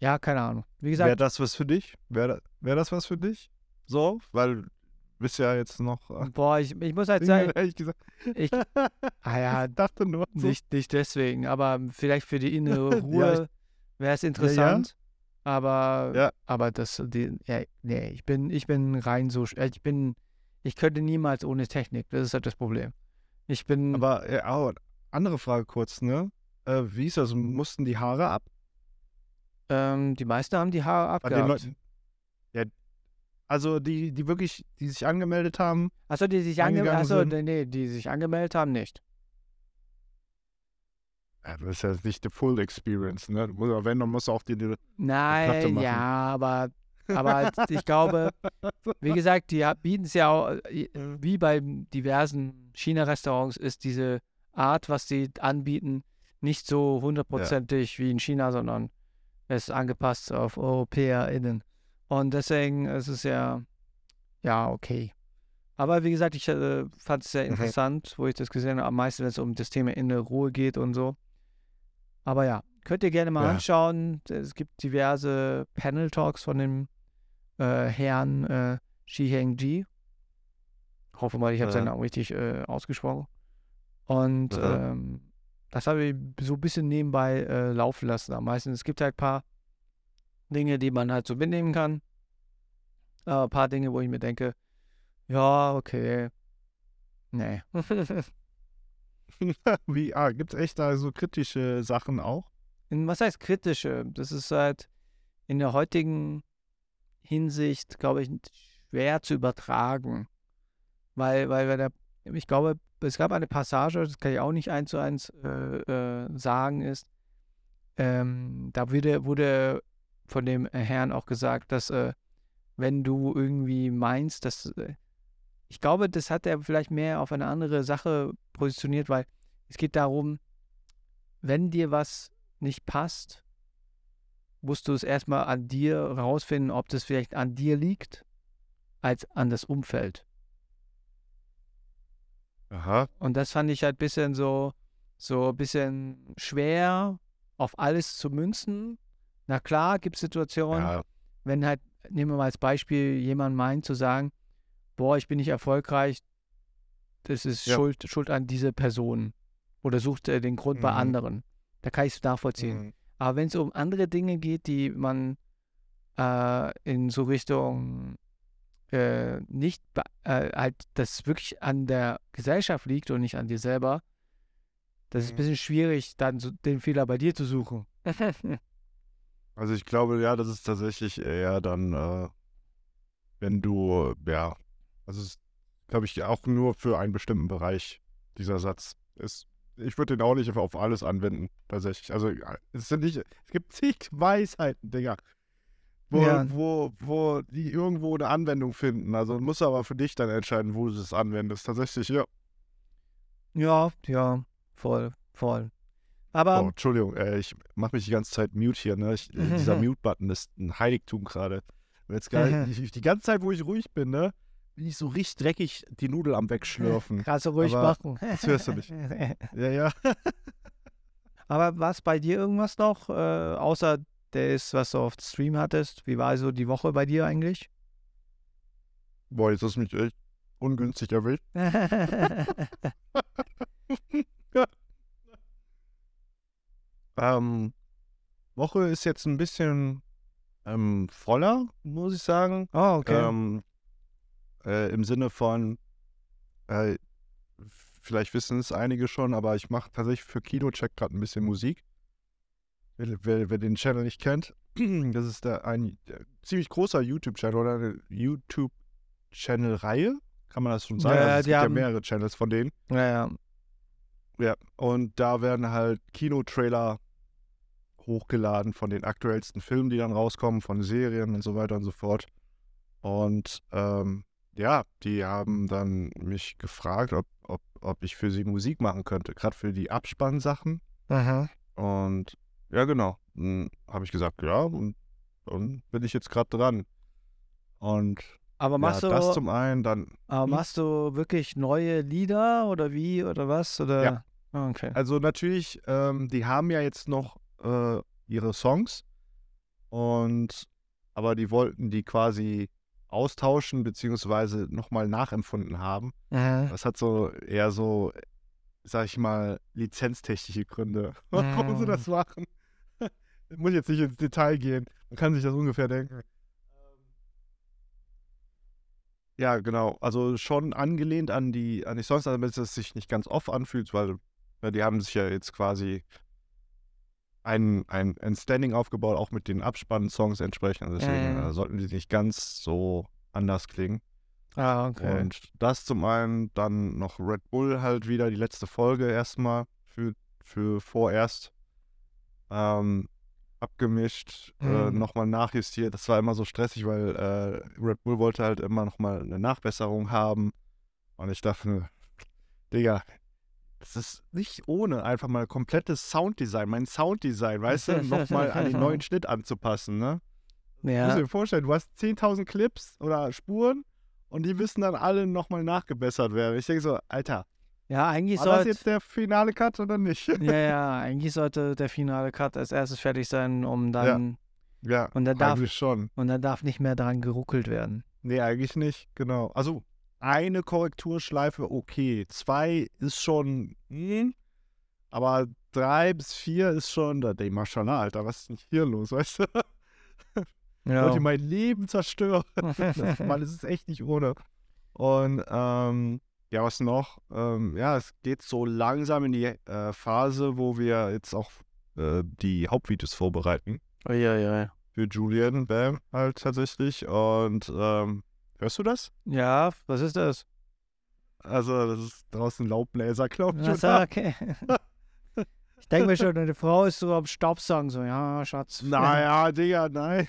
Ja, keine Ahnung. Wie Wäre gesagt, das was für dich? Wäre wär das was für dich? So? Weil bist ja jetzt noch. äh, boah, ich, ich muss halt sagen, ehrlich gesagt. ich, ah ja, ich dachte nur. So. nicht, nicht deswegen, aber vielleicht für die innere Ja, Ruhe wäre es interessant. Aber, Ja. aber das, die, ja, nee, ich bin, ich bin rein so, ich bin, ich könnte niemals ohne Technik, das ist halt das Problem. Ich bin, Aber oh, andere Frage kurz, ne? Äh, wie ist das? Mussten die Haare ab? ähm, die meisten haben die Haare abgehabt. Ja. Also die, die wirklich, die sich angemeldet haben. Achso, die sich angemeldet, achso, sind. nee, nee, die sich angemeldet haben, nicht. Ja, das ist ja nicht die Full Experience, ne? Du musst, aber wenn, dann musst du auch die, die Nein, machen. ja, aber, aber halt, ich glaube, wie gesagt, die bieten es ja auch, äh, wie bei diversen China-Restaurants ist diese Art, was sie anbieten, nicht so hundertprozentig wie in China, sondern es ist angepasst auf EuropäerInnen. Und deswegen ist es ja, ja, okay. Aber wie gesagt, ich äh, fand es sehr Mhm. interessant, wo ich das gesehen habe, am meisten, wenn es um das Thema innere Ruhe geht und so. Aber ja, könnt ihr gerne mal Ja. anschauen. Es gibt diverse Panel-Talks von dem äh, Herrn äh, Shi Heng-ji. Hoffe mal, ich habe seinen Ja. Namen richtig äh, ausgesprochen. Und Ja. ähm, das habe ich so ein bisschen nebenbei äh, laufen lassen. Am meisten, es gibt halt ein paar Dinge, die man halt so mitnehmen kann. Äh, ein paar Dinge, wo ich mir denke, ja, okay. Nee. Wie, ah, gibt es echt da so kritische Sachen auch? In, was heißt kritische? Das ist halt in der heutigen Hinsicht, glaube ich, schwer zu übertragen. Weil, weil, weil der, ich glaube, es gab eine Passage, das kann ich auch nicht eins zu eins äh, äh, sagen, ist, ähm, da wurde, wurde von dem Herrn auch gesagt, dass äh, wenn du irgendwie meinst, dass äh, ich glaube, das hat er vielleicht mehr auf eine andere Sache positioniert, weil es geht darum, wenn dir was nicht passt, musst du es erstmal an dir rausfinden, ob das vielleicht an dir liegt, als an das Umfeld. Aha. Und das fand ich halt ein bisschen so, so ein bisschen schwer, auf alles zu münzen. Na klar, gibt es Situationen, Ja, wenn halt, nehmen wir mal als Beispiel, jemand meint zu sagen, boah, ich bin nicht erfolgreich, das ist Ja. Schuld, Schuld an diese Person. Oder sucht äh, den Grund bei Mhm. anderen. Da kann ich es nachvollziehen. mhm. Aber wenn es um andere Dinge geht, die man äh, in so Richtung äh, nicht, äh, halt, das wirklich an der Gesellschaft liegt und nicht an dir selber, das ist ein Mhm. bisschen schwierig, dann so den Fehler bei dir zu suchen. Also ich glaube, ja, das ist tatsächlich eher dann, äh, wenn du, ja, also es ist, glaube ich, auch nur für einen bestimmten Bereich dieser Satz ist. Ich würde den auch nicht auf alles anwenden, tatsächlich. Also ja, es sind nicht, es gibt zig Weisheiten, Digga, wo, Ja. wo, wo die irgendwo eine Anwendung finden. Also musst du aber für dich dann entscheiden, wo du es anwendest. Tatsächlich, ja. ja, ja, voll, voll. Aber Oh, Entschuldigung, äh, ich mache mich die ganze Zeit mute hier. Ne? Ich, äh, dieser Mute-Button ist ein Heiligtum gerade. Jetzt gar, ich, die ganze Zeit, wo ich ruhig bin, ne, bin ich so richtig dreckig die Nudel am Wegschlürfen. Kannst du ruhig Aber machen. das hörst du nicht. ja, ja. Aber war es bei dir irgendwas noch, äh, außer das, was du auf Stream hattest? Wie war so die Woche bei dir eigentlich? Boah, jetzt hast du mich echt ungünstig erwischt. Ähm, Woche ist jetzt ein bisschen ähm, voller, muss ich sagen. oh, okay. Ähm, äh, Im Sinne von, äh, vielleicht wissen es einige schon, aber ich mache tatsächlich für Kinocheck gerade ein bisschen Musik. Wer, wer, wer den Channel nicht kennt, das ist der, ein äh, ziemlich großer YouTube-Channel oder eine YouTube-Channel-Reihe, kann man das schon sagen? Ja, also es gibt ja haben- mehrere Channels von denen. ja, ja. Ja, und da werden halt Kinotrailer hochgeladen von den aktuellsten Filmen, die dann rauskommen, von Serien und so weiter und so fort. Und ähm, ja, die haben dann mich gefragt, ob, ob, ob ich für sie Musik machen könnte, gerade für die Abspannsachen. Aha. Und ja, genau. Dann habe ich gesagt, ja, und dann bin ich jetzt gerade dran. Und Aber ja, machst das du, zum einen, dann, aber hm? machst du wirklich neue Lieder oder wie oder was? Oder? Ja. Ah, Okay. also natürlich, ähm, die haben ja jetzt noch äh, ihre Songs und aber die wollten die quasi austauschen beziehungsweise nochmal nachempfunden haben. Aha. Das hat so eher so, sag ich mal, lizenztechnische Gründe, warum sie das machen. Muss jetzt nicht ins Detail gehen. Man kann sich das ungefähr denken. Ja, genau. Also schon angelehnt an die, an die Songs, damit es sich nicht ganz off anfühlt, weil ja, die haben sich ja jetzt quasi ein, ein, ein Standing aufgebaut, auch mit den Abspann-Songs entsprechend. Deswegen Ja, ja. äh, sollten die nicht ganz so anders klingen. Ah, okay. Und das zum einen, dann noch Red Bull halt wieder die letzte Folge erstmal für, für vorerst ähm, abgemischt, äh, Mhm. nochmal nachjustiert. Das war immer so stressig, weil äh, Red Bull wollte halt immer nochmal eine Nachbesserung haben. Und ich dachte, Digga, das ist nicht ohne einfach mal komplettes Sounddesign, mein Sounddesign, weißt du, nochmal an den neuen Schnitt anzupassen, ne? Ja. dir vorstellen, du hast 10.000 Clips oder Spuren und die müssen dann alle nochmal nachgebessert werden. Ich denke so, Alter, ja, eigentlich war das sollte jetzt der finale Cut oder nicht? ja, ja, eigentlich sollte der finale Cut als erstes fertig sein, um dann ja, und dann darf schon. und dann darf nicht mehr daran geruckelt werden. Nee, eigentlich nicht, genau. Also eine Korrekturschleife, okay. Zwei ist schon, hm, aber drei bis vier ist schon, da, ey, Maschallah, Alter, was ist denn hier los, weißt du? Ja. Wollte mein Leben zerstören. Das, Mann, es ist echt nicht ohne. Und ähm, ja, was noch? Ähm, ja, es geht so langsam in die äh, Phase, wo wir jetzt auch äh, die Hauptvideos vorbereiten. Uiuiui. Für Julian, Bam, halt tatsächlich. Und ähm, hörst du das? Ja, was ist das? Also, das ist draußen Laubbläser, glaube ich. Achso, okay. Ich denke mir schon, deine Frau ist so am Staubsaugen, so, ja, Schatz. Naja, Digga, nein.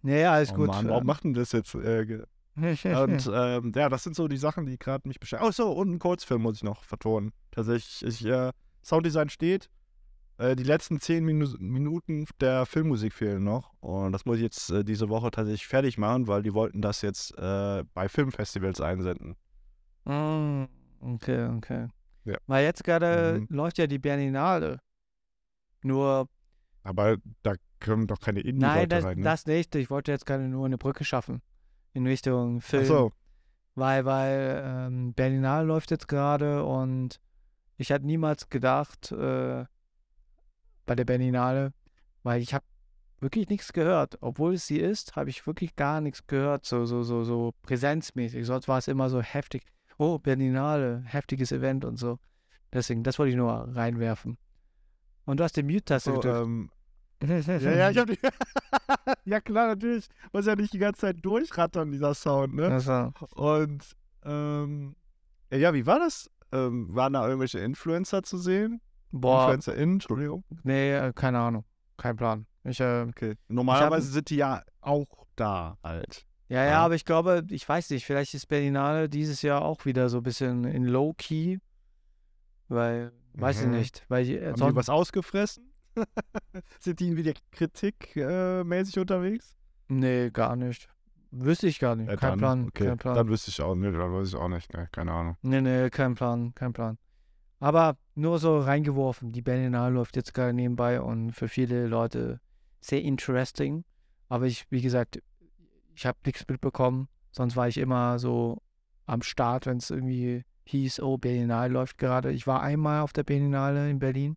Nee, alles Oh gut. Mann, warum macht denn das jetzt? Äh, Und ähm, ja, das sind so die Sachen, die gerade mich beschäftigen. Oh so, und einen Kurzfilm muss ich noch vertonen. Tatsächlich, ich, äh, Sounddesign steht. Äh, die letzten zehn Minu Minuten der Filmmusik fehlen noch. Und das muss ich jetzt äh, diese Woche tatsächlich fertig machen, weil die wollten das jetzt äh, bei Filmfestivals einsenden. Mm, okay, okay. Ja. Weil jetzt gerade Mhm. läuft ja die Berlinale. Nur, Aber da kommen doch keine nein, Indie-Leute das, rein. Ne? das nicht. Ich wollte jetzt gerade nur eine Brücke schaffen in Richtung Film. Ach so. Weil, weil ähm, Berlinale läuft jetzt gerade und ich hätte niemals gedacht, äh, bei der Berlinale, weil ich habe wirklich nichts gehört. Obwohl es sie ist, habe ich wirklich gar nichts gehört, so, so, so, so präsenzmäßig. Sonst war es immer so heftig. Oh, Berlinale, heftiges Event und so. Deswegen, das wollte ich nur reinwerfen. Und du hast den Mute-Taste so gedrückt. ähm, ja, ja, ich hab die. ja, klar, natürlich. Muss ja nicht die ganze Zeit durchrattern, dieser Sound, ne? Also, Und ähm, ja, wie war das? Ähm, waren da irgendwelche Influencer zu sehen? Boah, InfluencerInnen, Entschuldigung. nee, äh, keine Ahnung. Kein Plan. Ich, äh, Okay. Normalerweise sind die ja auch da halt. Ja, ja, Ja. aber ich glaube, ich weiß nicht, vielleicht ist Berlinale dieses Jahr auch wieder so ein bisschen in Low-Key, weil, weiß ich Mhm. nicht, weil äh, Haben die was ausgefressen? sind die wieder kritikmäßig äh, unterwegs? nee, gar nicht. Wüsste ich gar nicht, Ja, kein dann, Plan, okay. kein Plan. Dann wüsste ich auch nicht, dann weiß ich auch nicht, ne? keine Ahnung. Nee, nee, kein Plan, kein Plan. Aber nur so reingeworfen, die Berlinale läuft jetzt gerade nebenbei und für viele Leute sehr interesting. Aber ich, wie gesagt, ich habe nichts mitbekommen. Sonst war ich immer so am Start, wenn es irgendwie hieß, oh, Berlinale läuft gerade. Ich war einmal auf der Berlinale in Berlin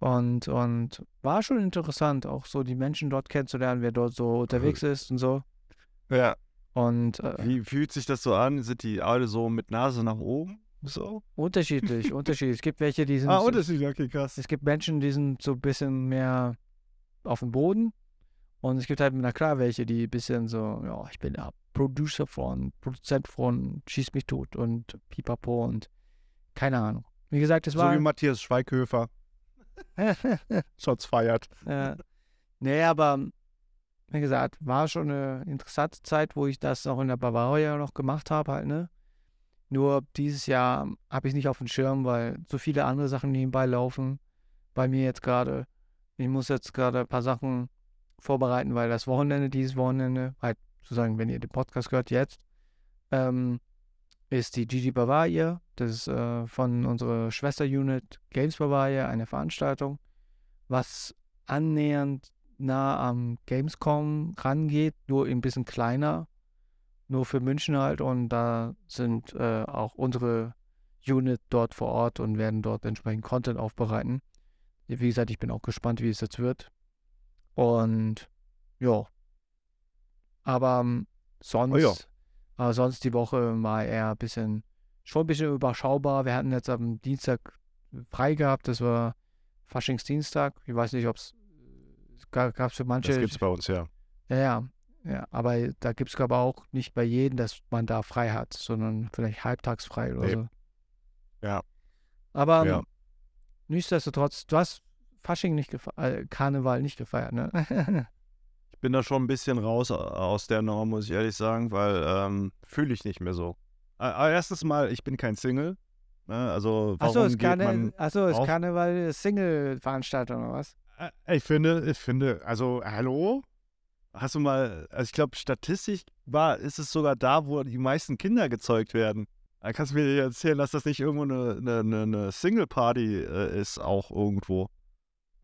und, und war schon interessant, auch so die Menschen dort kennenzulernen, wer dort so unterwegs ist und so. Ja. Und äh, Wie fühlt sich das so an? Sind die alle so mit Nase nach oben? So? unterschiedlich, unterschiedlich. Es gibt welche, die sind Ah, so, unterschiedlich, okay, krass. Es gibt Menschen, die sind so ein bisschen mehr auf dem Boden. Und es gibt halt, na klar, welche, die ein bisschen so, ja, ich bin der Producer von, Produzent von Schieß mich tot und Pipapo und keine Ahnung. Wie gesagt, es So war. wie Matthias Schweighöfer. Shots feiert. ja. Nee, aber wie gesagt, war schon eine interessante Zeit, wo ich das auch in der Bavaria noch gemacht habe, halt, ne? Nur dieses Jahr habe ich nicht auf dem Schirm, weil so viele andere Sachen nebenbei laufen. Bei mir jetzt gerade. Ich muss jetzt gerade ein paar Sachen vorbereiten, weil das Wochenende, dieses Wochenende, halt sozusagen, wenn ihr den Podcast hört jetzt, ähm, ist die Gigi Bavaria. Das ist äh, von unserer Schwester-Unit Games Bavaria eine Veranstaltung, was annähernd nah am Gamescom rangeht, nur ein bisschen kleiner, nur für München halt. Und da sind äh, auch unsere Unit dort vor Ort und werden dort entsprechend Content aufbereiten. Wie gesagt, ich bin auch gespannt, wie es jetzt wird. Und ja. Aber ähm, sonst, Oh ja. aber sonst die Woche war eher ein bisschen, schon ein bisschen überschaubar. Wir hatten jetzt am Dienstag frei gehabt, das war Faschingsdienstag. Ich weiß nicht, ob es gab es für manche. Das gibt's bei uns, ja. Ja, ja. Ja, aber da gibt es glaube auch nicht bei jedem, dass man da frei hat, sondern vielleicht halbtags frei oder Nee. so. Ja. Aber Ja. ähm, nichtsdestotrotz, du hast Fasching nicht gefeiert, äh, Karneval nicht gefeiert, ne? Ich bin da schon ein bisschen raus aus der Norm, muss ich ehrlich sagen, weil ähm, fühle ich nicht mehr so. Äh, äh, erstens mal, ich bin kein Single. Ne? Also warum Achso, ist, Karne. Achso, ist Karneval Single-Veranstaltung oder was? Äh, Ich finde, ich finde, also hallo? Hast du mal, also ich glaube, statistisch war, ist es sogar da, wo die meisten Kinder gezeugt werden. Da kannst du mir erzählen, dass das nicht irgendwo eine, eine, eine, Single-Party äh, ist, auch irgendwo.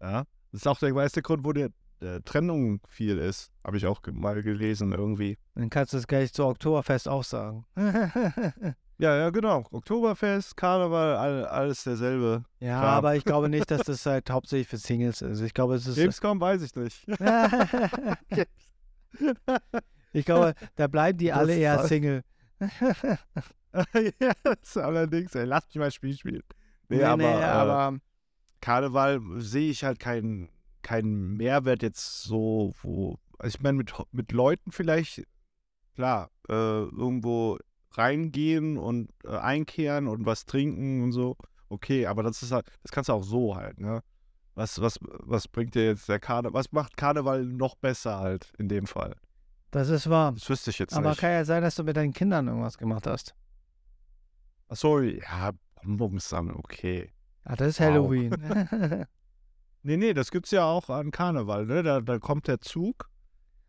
Ja. Das ist auch der meiste Grund, wo der, der Trennung viel ist. Habe ich auch mal gelesen irgendwie. Dann kannst du es gleich zu Oktoberfest auch sagen. Ja, ja, genau. Oktoberfest, Karneval, all, alles derselbe. ja, Klar. aber ich glaube nicht, dass das halt hauptsächlich für Singles ist. Ich glaube, es ist. Gamescom weiß ich nicht. ich glaube, da bleiben die Das alle eher Single. ja, das ist allerdings, ey, lass mich mal Spiel spielen. Nee, Nee, aber, nee, äh, aber Karneval sehe ich halt keinen keinen Mehrwert jetzt so, wo, also ich meine, mit, mit Leuten vielleicht, klar, äh, irgendwo reingehen und äh, einkehren und was trinken und so, okay, aber das ist halt, das kannst du auch so halt, ne? Was, was, was bringt dir jetzt der Karneval, was macht Karneval noch besser halt in dem Fall? das ist wahr. Das wüsste ich jetzt Aber nicht. kann ja sein, dass du mit deinen Kindern irgendwas gemacht hast. Achso, ja, Bonbons sammeln, okay. Ah, das ist Wow. Halloween. Nee, nee, das gibt's ja auch an Karneval, ne? Da, da kommt der Zug.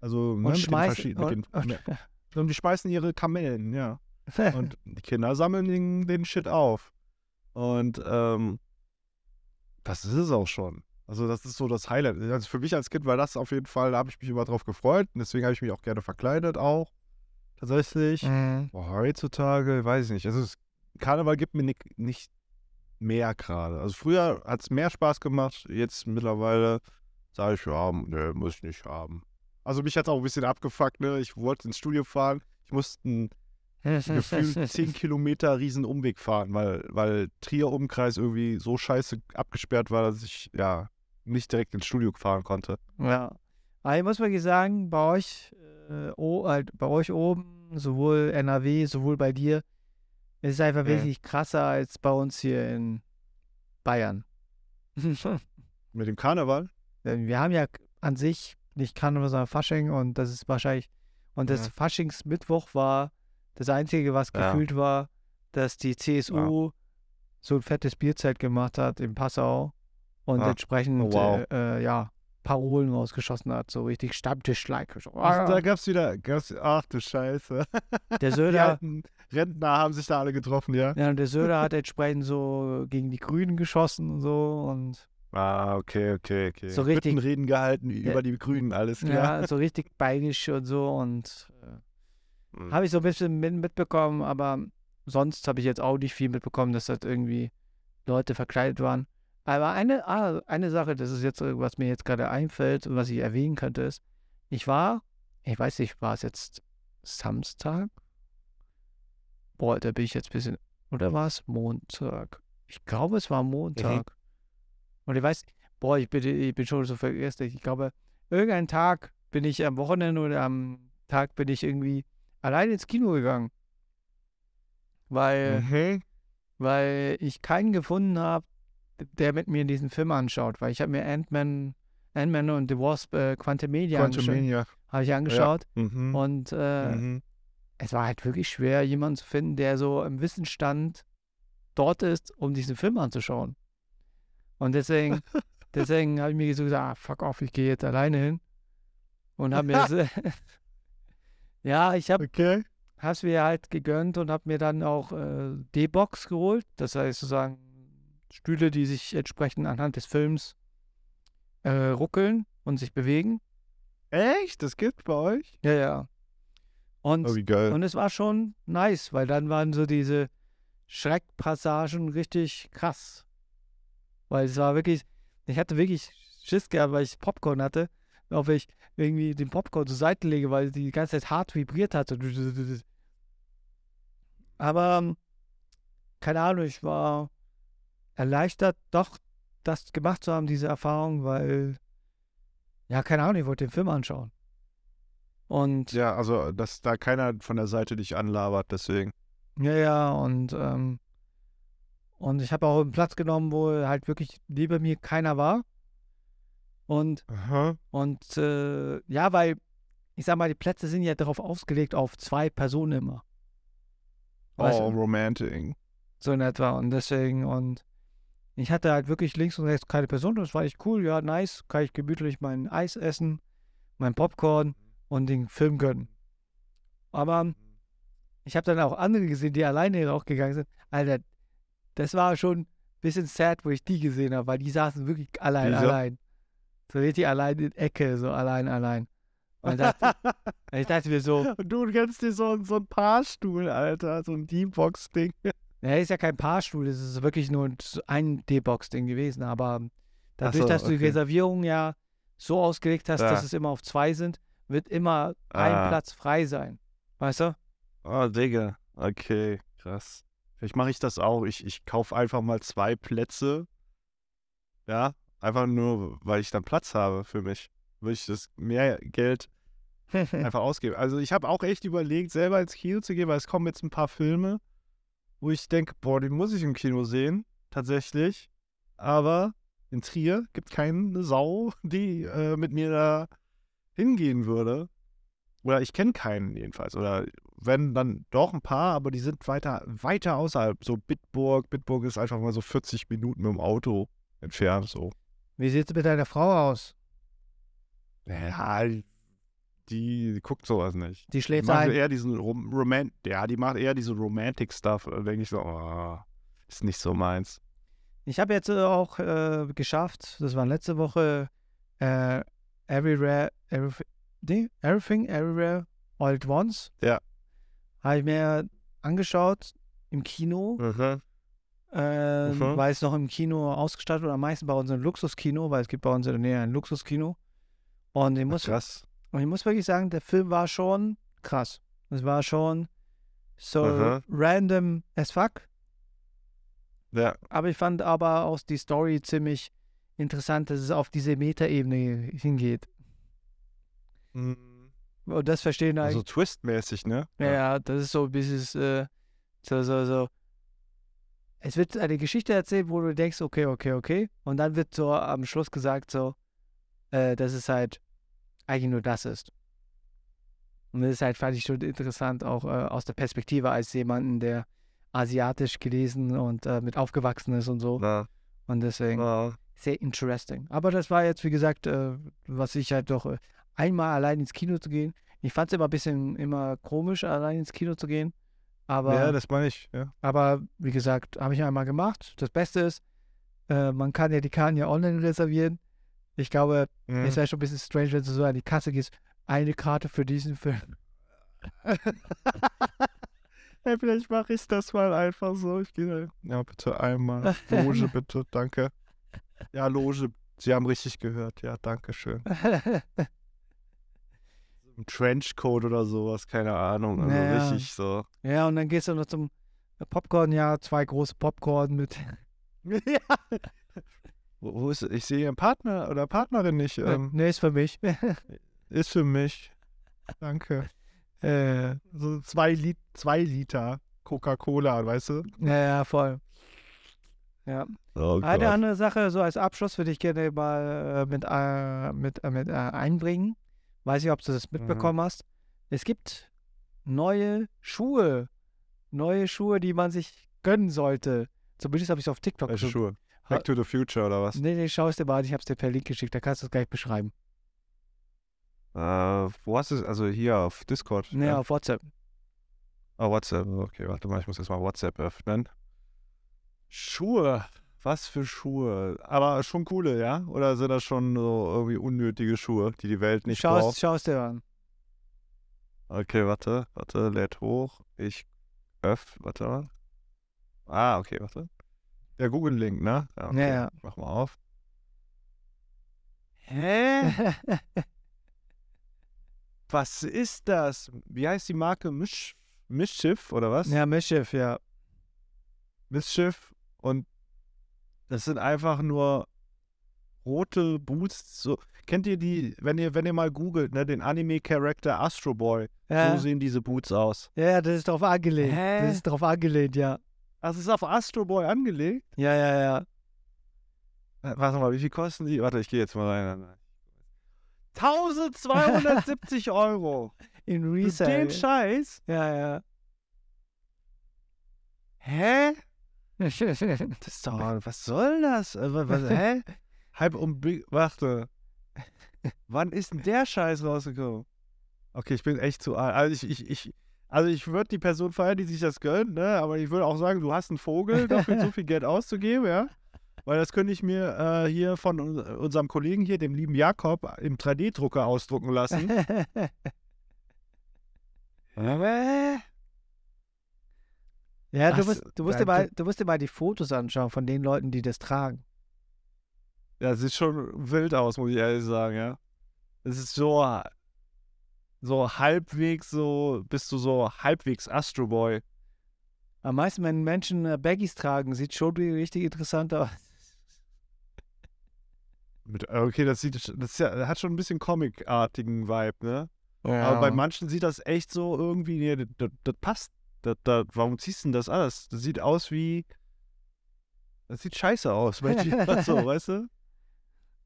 Also, ne, und mit den schmeißen. verschiedenen. Und, den- und, Und die speisen ihre Kamellen, ja. Und die Kinder sammeln den, den Shit auf. Und ähm, das ist es auch schon. Also das ist so das Highlight. Also für mich als Kind war das auf jeden Fall, da habe ich mich immer drauf gefreut. Und deswegen habe ich mich auch gerne verkleidet auch. Tatsächlich. Mhm. Boah, heutzutage, weiß ich nicht. Also es, Karneval gibt mir nicht, nicht mehr gerade. Also früher hat es mehr Spaß gemacht. Jetzt mittlerweile sage ich, ja, ne, muss ich nicht haben. Also mich hat auch ein bisschen abgefuckt, ne? Ich wollte ins Studio fahren. Ich musste einen gefühlt 10 Kilometer riesen Umweg fahren, weil, weil Trier-Umkreis irgendwie so scheiße abgesperrt war, dass ich ja nicht direkt ins Studio fahren konnte. Ja. Aber ich muss wirklich sagen, bei euch, äh, oh, halt, bei euch oben, sowohl NRW, sowohl bei dir, ist es einfach Mhm. wirklich krasser als bei uns hier in Bayern. Mit dem Karneval? Wir haben ja an sich nicht Karneval, sondern Fasching und das ist wahrscheinlich, und das Ja. Faschingsmittwoch war das Einzige, was Ja. gefühlt war, dass die CSU so ein fettes Bierzelt gemacht hat in Passau und Ah. entsprechend Oh, wow. äh, äh, ja, Parolen rausgeschossen hat, so richtig Stammtisch-like. Ach, da gab's wieder, gab's, ach du Scheiße. der Söder, Rentner haben sich da alle getroffen, ja? ja, und der Söder hat entsprechend so gegen die Grünen geschossen und so und Ah, okay, okay, okay. So richtig- Reden gehalten Ja. über die Grünen, alles klar. ja, so richtig bayerisch und so und äh, Hm. Habe ich so ein bisschen mit, mitbekommen, aber sonst habe ich jetzt auch nicht viel mitbekommen, dass das irgendwie Leute verkleidet waren. Aber eine, ah, eine Sache, das ist jetzt, äh, was mir jetzt gerade einfällt und was ich erwähnen könnte, ist, ich war, ich weiß nicht, war es jetzt Samstag? Boah, da bin ich jetzt ein bisschen, oder war es Montag? Ich glaube, es war Montag. Und ich weiß, boah, ich bin, ich bin schon so vergessen. Ich glaube, irgendeinen Tag bin ich am Wochenende oder am Tag bin ich irgendwie allein ins Kino gegangen. Weil, Mhm. weil ich keinen gefunden habe, der mit mir diesen Film anschaut. Weil ich habe mir Ant-Man Ant-Man und The Wasp äh, Quantumania. Quantumania. Habe ich angeschaut. Mhm. Und äh, mhm. es war halt wirklich schwer, jemanden zu finden, der so im Wissensstand dort ist, um diesen Film anzuschauen. Und deswegen, deswegen habe ich mir so gesagt, ah, fuck off, ich gehe jetzt alleine hin. Und habe mir das, ja, ich habe Okay. es mir halt gegönnt und habe mir dann auch äh, D-Box geholt. Das heißt sozusagen Stühle, die sich entsprechend anhand des Films äh, ruckeln und sich bewegen. Echt? Das gibt's bei euch? Ja, ja. Und Oh, wie geil. Und es war schon nice, weil dann waren so diese Schreckpassagen richtig krass. Weil es war wirklich, ich hatte wirklich Schiss gehabt, weil ich Popcorn hatte, auf ich irgendwie den Popcorn zur Seite lege, weil die ganze Zeit hart vibriert hatte. Aber ähm, keine Ahnung, ich war erleichtert, doch das gemacht zu haben, diese Erfahrung, weil, ja, keine Ahnung, ich wollte den Film anschauen. Und Ja, also, dass da keiner von der Seite dich anlabert, deswegen. Ja, ja, und, ähm, und ich habe auch einen Platz genommen, wo halt wirklich neben mir keiner war. Und, Aha. und äh, ja, weil, ich sag mal, die Plätze sind ja darauf ausgelegt, auf zwei Personen immer. Weißt Oh, romantic. So in etwa. Und deswegen, und ich hatte halt wirklich links und rechts keine Person. Das war echt cool, ja, nice. Kann ich gemütlich mein Eis essen, mein Popcorn und den Film gönnen. Aber ich habe dann auch andere gesehen, die alleine rausgegangen sind. Alter, das war schon ein bisschen sad, wo ich die gesehen habe, weil die saßen wirklich allein, Wieso? allein. So richtig allein in Ecke, so allein, allein. Und ich dachte, ich dachte mir so, Du kennst dir so, so ein Paarstuhl, Alter, so ein D-Box-Ding. Ja, ist ja kein Paarstuhl, das ist wirklich nur ein D-Box-Ding gewesen. Aber dadurch, so, dass du die okay. Reservierung ja so ausgelegt hast, Ja. dass es immer auf zwei sind, wird immer ein Ah. Platz frei sein. Weißt du? Oh, Digga. Okay, krass. Vielleicht mache ich das auch. Ich, ich kaufe einfach mal zwei Plätze. Ja, einfach nur, weil ich dann Platz habe für mich. Würde ich das mehr Geld einfach ausgeben. Also ich habe auch echt überlegt, selber ins Kino zu gehen, weil es kommen jetzt ein paar Filme, wo ich denke, boah, die muss ich im Kino sehen, tatsächlich. Aber in Trier gibt keine Sau, die äh, mit mir da hingehen würde. Oder ich kenne keinen jedenfalls. Oder wenn dann doch ein paar, aber die sind weiter, weiter außerhalb. So Bitburg. Bitburg ist einfach mal so 40 Minuten mit dem Auto entfernt. So. Wie sieht es mit deiner Frau aus? Ja, die, die guckt sowas nicht. Die Die schläft macht ein. eher diesen Rom Roman ja, die macht eher diese Romantic Stuff. Da denke ich so, oh, ist nicht so meins. Ich habe jetzt äh, auch äh, geschafft, das war letzte Woche, äh, Everywhere, everything, nee, everything, Everywhere, All at Once. Ja. Habe ich mir angeschaut im Kino, äh, Mhm. weil es noch im Kino ausgestattet wird, am meisten bei uns ein Luxuskino, weil es gibt bei uns in der Nähe ein Luxuskino. Und ich muss, Krass. und ich muss wirklich sagen, der Film war schon krass. Es war schon so Aha. random as fuck. Ja. Aber ich fand aber auch die Story ziemlich interessant, dass es auf diese Metaebene hingeht. Mhm. Und das verstehen Also eigentlich. twistmäßig, ne? ja, ja, das ist so ein bisschen äh, so, so, so. Es wird eine Geschichte erzählt, wo du denkst, okay, okay, okay. Und dann wird so am Schluss gesagt, so, äh, dass es halt eigentlich nur das ist. Und das ist halt, fand ich schon interessant, auch äh, aus der Perspektive als jemanden, der asiatisch gelesen und äh, mit aufgewachsen ist und so. Na, Und deswegen. na. sehr interesting. Aber das war jetzt, wie gesagt, äh, was ich halt doch äh, einmal allein ins Kino zu gehen. Ich fand es immer ein bisschen immer komisch, allein ins Kino zu gehen. Aber, ja, das meine ich. Ja. aber wie gesagt, habe ich einmal gemacht. Das Beste ist, äh, man kann ja die Karten ja online reservieren. Ich glaube, Mhm. es wäre schon ein bisschen strange, wenn du so an die Kasse gehst. Eine Karte für diesen Film. Hey, vielleicht mache ich das mal einfach so. Ich gehe. Ja, bitte einmal. Loge, bitte, danke. Ja, Loge. Sie haben richtig gehört. Ja, danke schön. Ein Trenchcoat oder sowas, keine Ahnung. Also Ja. richtig so. ja, und dann gehst du noch zum Popcorn, ja, zwei große Popcorn mit. ja. Wo, wo ist Ich sehe Ihren Partner oder Partnerin nicht. Ähm, nee, ist für mich. Ist für mich. Danke. äh, So zwei, Lit zwei Liter Coca-Cola, weißt du? ja, ja, voll. Ja. Oh Eine andere Sache, so als Abschluss würde ich gerne mal äh, mit, äh, mit, äh, mit äh, einbringen. Weiß nicht, ob du das mitbekommen hast. Es gibt neue Schuhe. Neue Schuhe, die man sich gönnen sollte. Zumindest habe ich es auf TikTok Welche. Schuhe? Back to the Future oder was? Nee, nee, schau es dir mal an. Ich habe es dir per Link geschickt. Da kannst du es gleich beschreiben. Äh, wo hast du es? Also hier auf Discord. Nee, ja? auf WhatsApp. Ah, WhatsApp. Okay, warte mal, ich muss jetzt mal WhatsApp öffnen. Schuhe. Was für Schuhe? Aber schon coole, ja? Oder sind das schon so irgendwie unnötige Schuhe, die die Welt nicht Schau es, braucht? schau es dir an. Okay, warte, warte, lädt hoch. Ich öff, warte mal. Ah, okay, warte. Der Google-Link, ne? Ja, okay. Ja, ja. Mach mal auf. Hä? Was ist das? Wie heißt die Marke? Misch Mischschiff oder was? ja, Mischief, ja. Missschiff und das sind einfach nur rote Boots. So, kennt ihr die, wenn ihr, wenn ihr mal googelt, ne, den Anime-Charakter Astro Boy, Ja, so sehen diese Boots aus. ja, das ist drauf angelehnt. Hä? Das ist drauf angelehnt, ja. Das ist auf Astro Boy angelegt? Ja, ja, ja. Warte mal, wie viel kosten die? Warte, ich gehe jetzt mal rein. 1270 Euro. In Für Resale. den Scheiß? Ja, ja. Hä? Das ist doch, was soll das? Äh, wa- Was, hä? Halb um, warte. Wann ist denn der Scheiß rausgekommen? Okay, ich bin echt zu alt. Also ich, ich, ich, also ich würde die Person feiern, die sich das gönnt, ne? Aber ich würde auch sagen, du hast einen Vogel, dafür so viel Geld auszugeben, ja? Weil das könnte ich mir äh, hier von un- unserem Kollegen hier, dem lieben Jakob, im 3D-Drucker ausdrucken lassen. Hä? Ja, du musst, du, musst dir mal, du musst dir mal die Fotos anschauen von den Leuten, die das tragen. Ja, sieht schon wild aus, muss ich ehrlich sagen, ja. Es ist so, so halbwegs so, bist du so halbwegs Astro Boy. Am meisten, wenn Menschen äh, Baggies tragen, sieht schon richtig interessant aus. Mit, okay, das sieht, das hat schon ein bisschen Comic-artigen Vibe, ne? Ja. Aber bei manchen sieht das echt so irgendwie, nee, das, das passt. Das, das, warum ziehst du denn das alles? Das sieht aus wie, das sieht scheiße aus, bei dir, so, weißt du?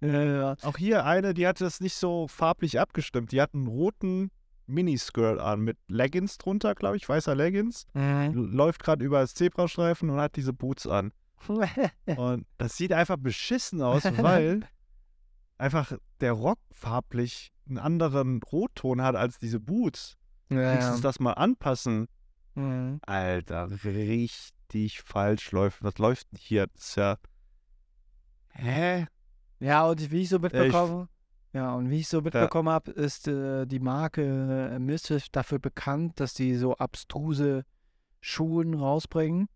ja. Auch hier eine, die hatte das nicht so farblich abgestimmt. Die hat einen roten Miniskirt an mit Leggings drunter, glaube ich, weißer Leggings. Mhm. Läuft gerade über das Zebrastreifen und hat diese Boots an. Und das sieht einfach beschissen aus, weil einfach der Rock farblich einen anderen Rotton hat als diese Boots. ja, Wenigstens ja. das mal anpassen. Mhm. Alter, richtig falsch läuft. Was läuft denn hier? Das ist ja. Hä? ja, und wie ich so mitbekomme, ja, und wie ich so mitbekommen habe, ist äh, die Marke äh, Misfit dafür bekannt, dass die so abstruse Schuhen rausbringen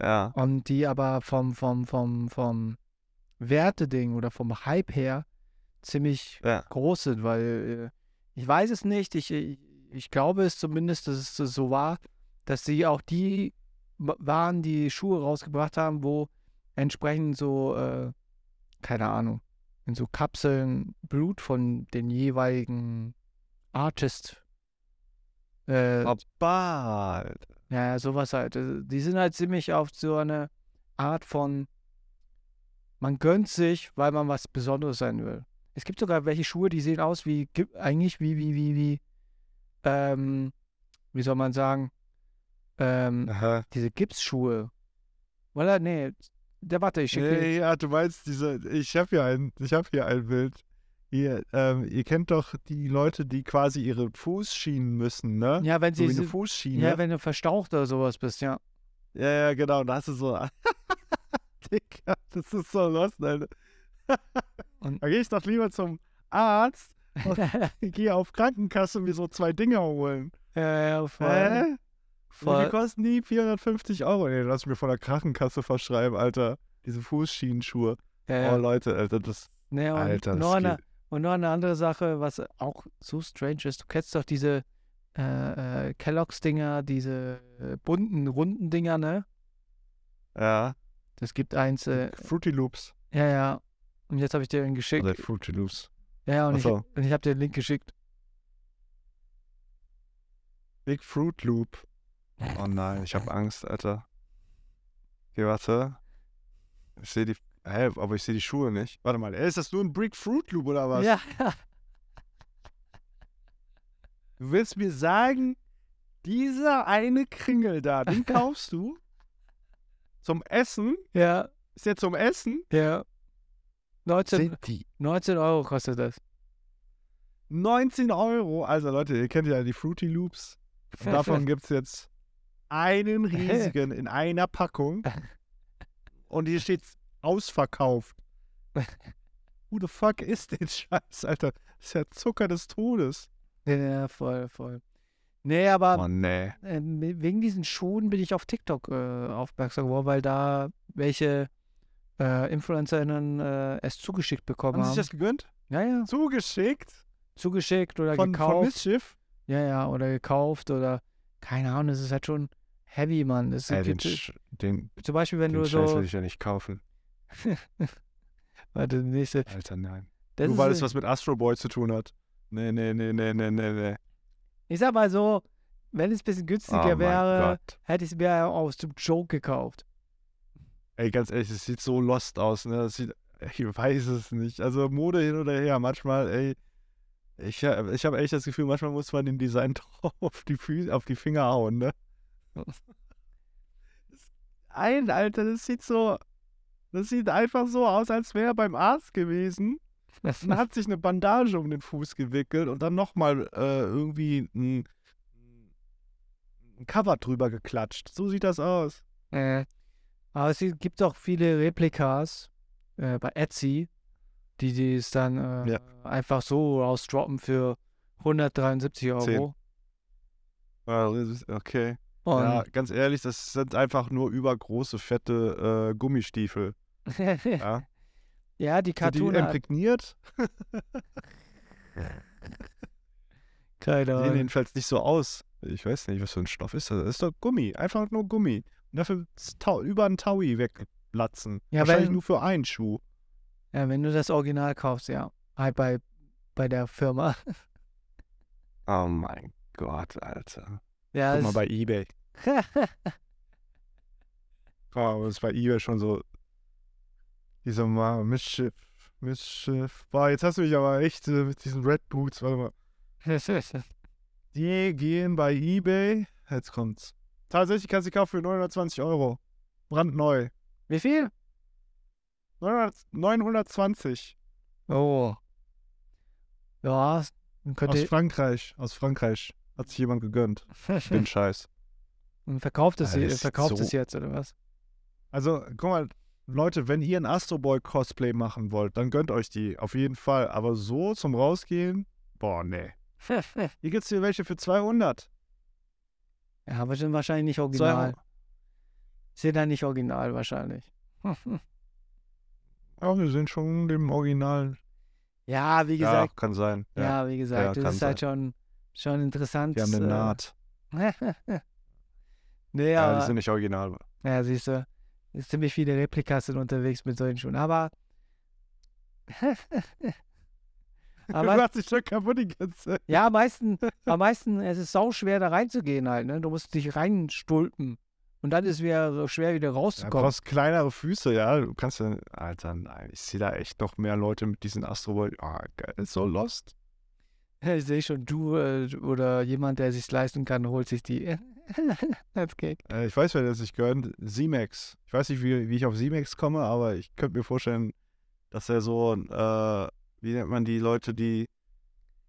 Ja. und die aber vom, vom, vom, vom Werteding oder vom Hype her ziemlich Ja. groß sind, weil äh, ich weiß es nicht, ich, ich, ich glaube es zumindest, dass es so war, dass sie auch die wa- waren, die Schuhe rausgebracht haben, wo entsprechend so, äh, keine Ahnung, in so Kapseln Blut von den jeweiligen Artist äh, ja, sowas halt. Also, Die sind halt ziemlich auf so eine Art von, man gönnt sich, weil man was Besonderes sein will. Es gibt sogar welche Schuhe, die sehen aus wie, eigentlich wie, wie, wie, wie, ähm, wie soll man sagen, ähm, diese Gipsschuhe. Oder? Nee, der warte, ich schicke. Nee, ja, du meinst diese, ich habe hier ein, ich habe hier ein Bild. Ihr, ähm, ihr kennt doch die Leute, die quasi ihre Fuß schienen müssen, ne? Ja, wenn so sie, wie eine Fußschiene. ja, wenn du verstaucht oder sowas bist, ja. ja, ja, genau. Da hast du so. Digga, das ist so lost, Alter. Da gehe ich doch lieber zum Arzt und gehe auf Krankenkasse mir so zwei Dinger holen. ja, ja, voll. Hä? Voll. viel kosten die? 450 Euro. Nee, lass ich mir von der Krankenkasse verschreiben, Alter. Diese Fußschienenschuhe. Ja, ja. Oh, Leute, Alter, das. Nee, und Alter, das noch, eine, und noch eine andere Sache, was auch so strange ist. Du kennst doch diese äh, äh, Kelloggs-Dinger, diese äh, bunten, runden Dinger, ne? Ja. Das gibt eins, äh, Fruity Loops. ja, ja. Und jetzt habe ich dir den geschickt. Oder Fruity Loops. Ja, ja, und ich, so. und ich habe dir den Link geschickt. Big Fruit Loop. Oh nein, ich habe Angst, Alter. Okay, warte. Ich sehe die. Hä, aber ich sehe die Schuhe nicht. Warte mal, ey, ist das nur ein Big Fruit Loop oder was? Ja, ja. Du willst mir sagen, dieser eine Kringel da, den kaufst du zum Essen? Ja, Ist der zum Essen? ja. 19, Sind die 19 Euro kostet das. 19 Euro. Also Leute, ihr kennt ja die Fruity Loops. Und davon gibt es jetzt einen riesigen in einer Packung. Und hier steht ausverkauft. Who the fuck ist den Scheiß, Alter? Das ist ja Zucker des Todes. Ja, voll, voll. Nee, aber Oh, nee. äh, wegen diesen Schuhen bin ich auf TikTok äh, aufmerksam geworden, weil da welche äh, InfluencerInnen äh, es zugeschickt bekommen Haben Sie haben. sich das gegönnt? ja, ja. Zugeschickt? Zugeschickt oder Von, von gekauft. Mischief? ja, ja, oder gekauft oder keine Ahnung, das ist halt schon heavy, Mann. Das Ey, den, Sch- den, zum Beispiel, wenn den du Scheiß so. will ich ja nicht kaufen. Warte, nächste. Alter, nein. Das Nur weil es was mit Astro Boy zu tun hat. Nee, nee, nee, nee, nee, nee, nee. ich sag mal so, wenn es ein bisschen Oh günstiger mein wäre, Gott. hätte ich es mir aus dem Joke gekauft. Ey, ganz ehrlich, es sieht so lost aus, ne? Das sieht, ich weiß es nicht. Also Mode hin oder her, manchmal, ey, ich, ha- ich habe echt das Gefühl, manchmal muss man dem Design drauf auf die, Füße, auf die Finger hauen, ne? Ein, Alter, das sieht so, das sieht einfach so aus, als wäre er beim Arzt gewesen und hat sich eine Bandage um den Fuß gewickelt und dann nochmal äh, irgendwie ein, ein Cover drüber geklatscht. So sieht das aus. Äh, aber es gibt auch viele Replikas äh, bei Etsy, die die es dann äh, Ja. einfach so rausdroppen für 173 Euro. Zehn. Ah, das ist- Okay. Und Ja, ganz ehrlich, das sind einfach nur übergroße, fette äh, Gummistiefel. Ja. ja, die Sind die Cartoon imprägniert? keine Sehen Ahnung. jedenfalls nicht so aus. Ich weiß nicht, was für ein Stoff ist das. Das ist doch Gummi. Einfach nur Gummi. Dafür über einen Taui wegplatzen. Ja, Wahrscheinlich wenn- nur für einen Schuh. Ja, wenn du das Original kaufst, ja. Halt bei, bei der Firma. Oh mein Gott, Alter. Ja, Guck mal bei Ebay. Oh, das ist bei Ebay schon so. Dieser mal Missschiff. Missschiff. Boah, jetzt hast du mich aber echt äh, mit diesen Red Boots. Warte mal. Die gehen bei eBay. Jetzt kommt's. Tatsächlich kannst du die kaufen für 920 Euro. Brandneu. Wie viel? 900, 920. Oh. Ja, dann Aus könnte Frankreich. Aus Frankreich. Hat sich jemand gegönnt. Den Scheiß. und verkauft es, Alter, verkauft so- es jetzt, oder was? Also, guck mal, Leute, wenn ihr ein Astro Boy Cosplay machen wollt, dann gönnt euch die. Auf jeden Fall. Aber so zum Rausgehen, boah, nee. Hier gibt's hier welche für 200. ja, aber sind wahrscheinlich nicht original. 200. Sind dann nicht original wahrscheinlich. Ja, wir sind schon dem Original. ja, wie Ja, gesagt, kann sein. ja, Ja. wie gesagt, Ja, das ist halt schon, schon interessant. Die haben eine äh, Naht. nee, Ja, aber, die sind nicht original. ja, siehst du, ziemlich viele Replikas sind unterwegs mit solchen Schuhen, aber aber du hast dich schon kaputt die ganze Zeit. Ja, am meisten, am meisten, es ist sau schwer da reinzugehen halt, ne? Du musst dich reinstulpen. Und dann ist wieder so schwer wieder Ja, du rauszukommen. brauchst kleinere Füße, ja. Du kannst ja. Alter, nein, ich sehe da echt noch mehr Leute mit diesen Astro Boy. Ah, geil, so lost. ich sehe schon, du äh, oder jemand, der sich's leisten kann, holt sich die. That's cake. Äh, ich weiß, wer das sich gönnt. Z-Max. Ich weiß nicht, wie, wie ich auf Z-Max komme, aber ich könnte mir vorstellen, dass er so, äh, wie nennt man die Leute, die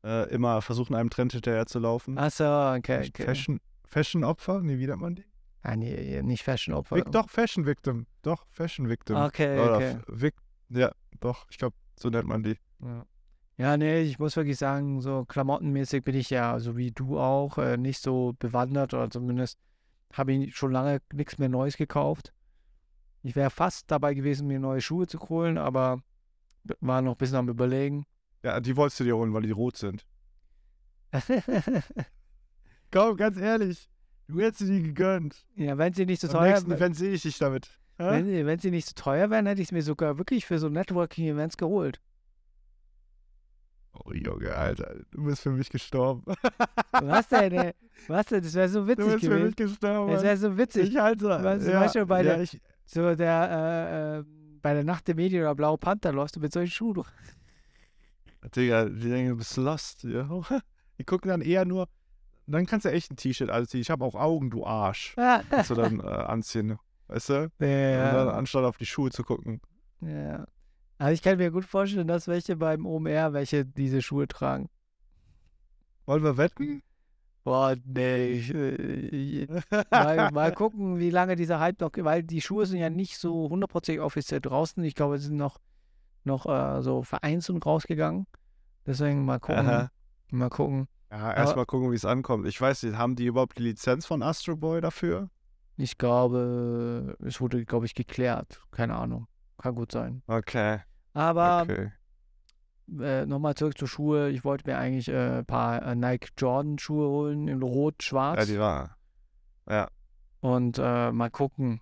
äh, immer versuchen, einem Trend hinterher zu laufen? Achso, okay, Nicht okay. Fashion, Fashion-Opfer? Nee, wie nennt man die? Ah, nee, nicht Fashion-Opfer. Vic, doch, Fashion-Victim. Doch, Fashion-Victim. Okay, Oder okay. Vic, ja, doch, ich glaube, so nennt man die. Ja. ja, nee, ich muss wirklich sagen, so klamottenmäßig bin ich ja, so wie du auch, äh, nicht so bewandert oder zumindest habe ich schon lange nichts mehr Neues gekauft. Ich wäre fast dabei gewesen, mir neue Schuhe zu holen, aber war noch ein bisschen am Überlegen. Ja, die wolltest du dir holen, weil die rot sind. Komm, ganz ehrlich. Du hättest sie die gegönnt. ja, wenn sie nicht so Am teuer nächsten Event sehe ich dich damit. Wenn, wenn sie nicht so teuer wären, hätte ich es mir sogar wirklich für so Networking-Events geholt. Oh, Junge, Alter. Du bist für mich gestorben. Was denn, ey? Was denn? Das wäre so Du witzig bist für gewesen. mich gestorben. Das wäre so witzig. Ich halte. Was- ja, du, bei ja, der- ich, So der, äh, äh, bei der Nacht der Medien oder Blaue Panther läufst du mit solchen Schuhen. Digga, die denken, du bist lost. Ja. Die gucken dann eher nur, dann kannst du echt ein T-Shirt anziehen. Ich habe auch Augen, du Arsch. ja. Kannst du dann äh, anziehen. Weißt du? Und dann, anstatt auf die Schuhe zu gucken. ja. Aber ich kann mir gut vorstellen, dass welche beim OMR welche diese Schuhe tragen. Wollen wir wetten? Boah, nee. Ich, äh, mal, mal gucken, wie lange dieser Hype noch, weil die Schuhe sind ja nicht so hundertprozentig offiziell draußen. Ich glaube, sie sind noch, noch äh, so vereinzelt rausgegangen. Deswegen mal gucken. Aha. Mal gucken. Ja, erstmal gucken, wie es ankommt. Ich weiß nicht, haben die überhaupt die Lizenz von Astro Boy dafür? Ich glaube, es wurde, glaube ich, geklärt. Keine Ahnung. Kann gut sein. Okay. Aber okay. Äh, nochmal zurück zur Schuhe. Ich wollte mir eigentlich äh, ein paar äh, Nike Jordan Schuhe holen in Ja, Rot-Schwarz. die war. Ja, und äh, mal gucken.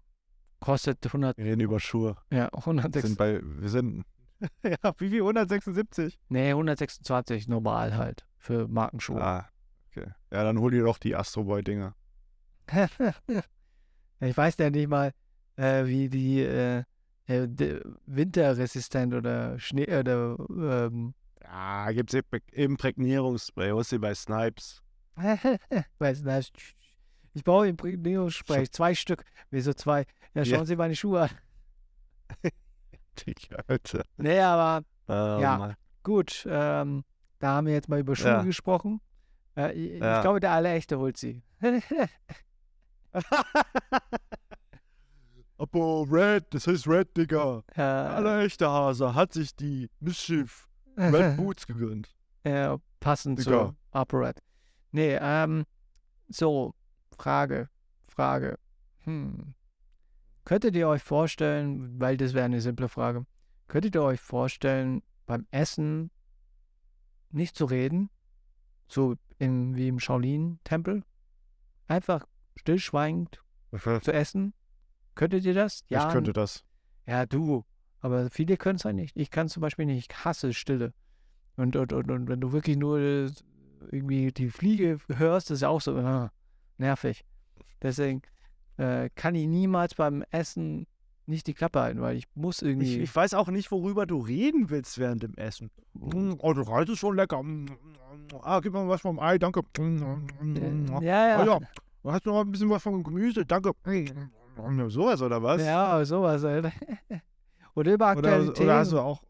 Kostet 100, wir reden über Schuhe. ja, Wir 106, sind bei, wir sind. ja, wie viel? 176? nee, 126 normal halt für Markenschuhe. Ah, okay. Ja, dann hol dir doch die Astro Boy Dinger. ich weiß ja nicht mal, äh, wie die äh, äh, winterresistent oder Schnee oder ähm, Ja, gibt's Imprä- Imprägnierungsspray. Holst du bei Snipes. weiß nicht. Ich brauche Imprägnierungsspray, zwei Stück. Wieso zwei? Ja, schauen Ja. Sie meine Schuhe an. Digga, Alter. Nee, aber Oh, Ja. Mann. gut. Ähm, da haben wir jetzt mal über Schuhe Ja. gesprochen. Äh, ich, ich Ja. glaube, der Allerechte holt sie. Apo, Red, das heißt Red, Digga. äh, Aller echte Hase hat sich die Mischief Red Boots gegönnt. äh, passend Digga. zu Operette. Nee, ähm, so, Frage, Frage. Hm. Könntet ihr euch vorstellen, weil das wäre eine simple Frage, könntet ihr euch vorstellen, beim Essen nicht zu reden? So im, wie im Shaolin-Tempel? Einfach stillschweigend zu essen? Könntet ihr das? ich könnte das. Ja, du. Aber viele können es halt nicht. Ich kann zum Beispiel nicht. Ich hasse Stille. Und, und, und, und wenn du wirklich nur äh, irgendwie die Fliege hörst, ist ja auch so äh, nervig. Deswegen äh, kann ich niemals beim Essen nicht die Klappe halten, weil ich muss Ich, irgendwie. ich weiß auch nicht, worüber du reden willst während dem Essen. Mm, Oh, das Reis ist schon lecker. Ah, gib mir was vom Ei, danke. Mm, ja, ja. Oh ja, hast du noch ein bisschen was vom Gemüse, danke. Sowas oder was? Ja, sowas halt. Oder über aktuelle Oder, Themen. oder hast du auch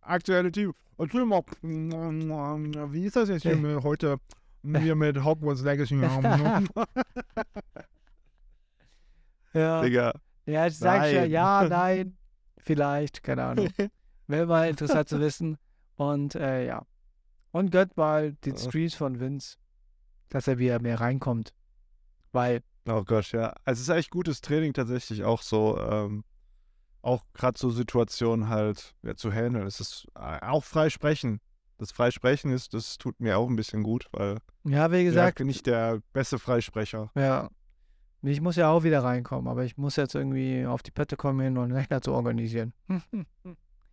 aktuelle Themen? Erzähl mal, wie ist das jetzt hier mit, heute hier mit Hogwarts Legacy? ja. Digga. ja, jetzt sag ich ja, ja, nein, vielleicht, keine Ahnung. Wäre mal interessant zu wissen. Und äh, ja. Und gönnt mal den. Streams von Vince, dass er wieder mehr reinkommt. Weil, Oh Gott, ja. Also es ist echt gutes Training tatsächlich auch so, ähm, auch gerade so Situationen halt ja, zu handeln. Es ist äh, auch Freisprechen. Das Freisprechen ist, das tut mir auch ein bisschen gut, weil ja, wie ich gesagt, bin nicht der beste Freisprecher. ja. Ich muss ja auch wieder reinkommen, aber ich muss jetzt irgendwie auf die Pötte kommen und einen Rechner zu organisieren.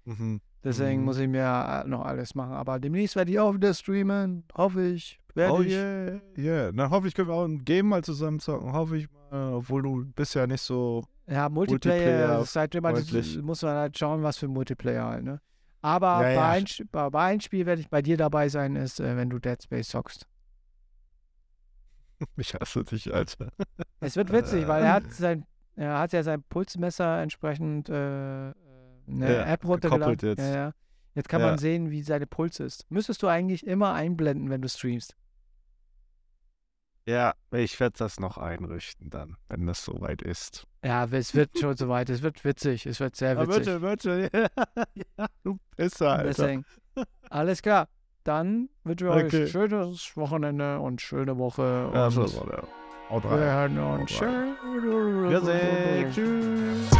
Mhm. Deswegen Mhm. muss ich mir noch alles machen. Aber demnächst werde ich auch wieder streamen. Hoffe ich. Werde Oh ich. yeah, yeah. Dann hoffe ich, können wir auch ein Game mal zusammen zocken. Hoffe ich mal, obwohl du bist ja nicht so. Ja, Multiplayer, Multiplayer halt muss man halt schauen, was für Multiplayer halt, ne? Aber Ja, bei, ja. Ein, bei, bei einem Spiel werde ich bei dir dabei sein, ist, äh, wenn du Dead Space zockst. Ich hasse dich, Alter. Es wird witzig, weil er hat sein, er hat ja sein Pulsmesser entsprechend äh, äh, eine Ja, App runtergeladen. jetzt. Ja, ja. Jetzt kann man sehen, wie seine Puls ist. Müsstest du eigentlich immer einblenden, wenn du streamst. Ja, ich werde das noch einrichten dann, wenn das soweit ist. Ja, es wird schon soweit. Es wird witzig. Es wird sehr witzig. bitte, bitte. ja, du Pisser, Alter. Deswegen. Alles klar. Dann wünschen wir Okay. euch schönes Wochenende und schöne Woche. Ja, und so, so, ja. Haut wir rein. hören uns. Wir. Tschüss.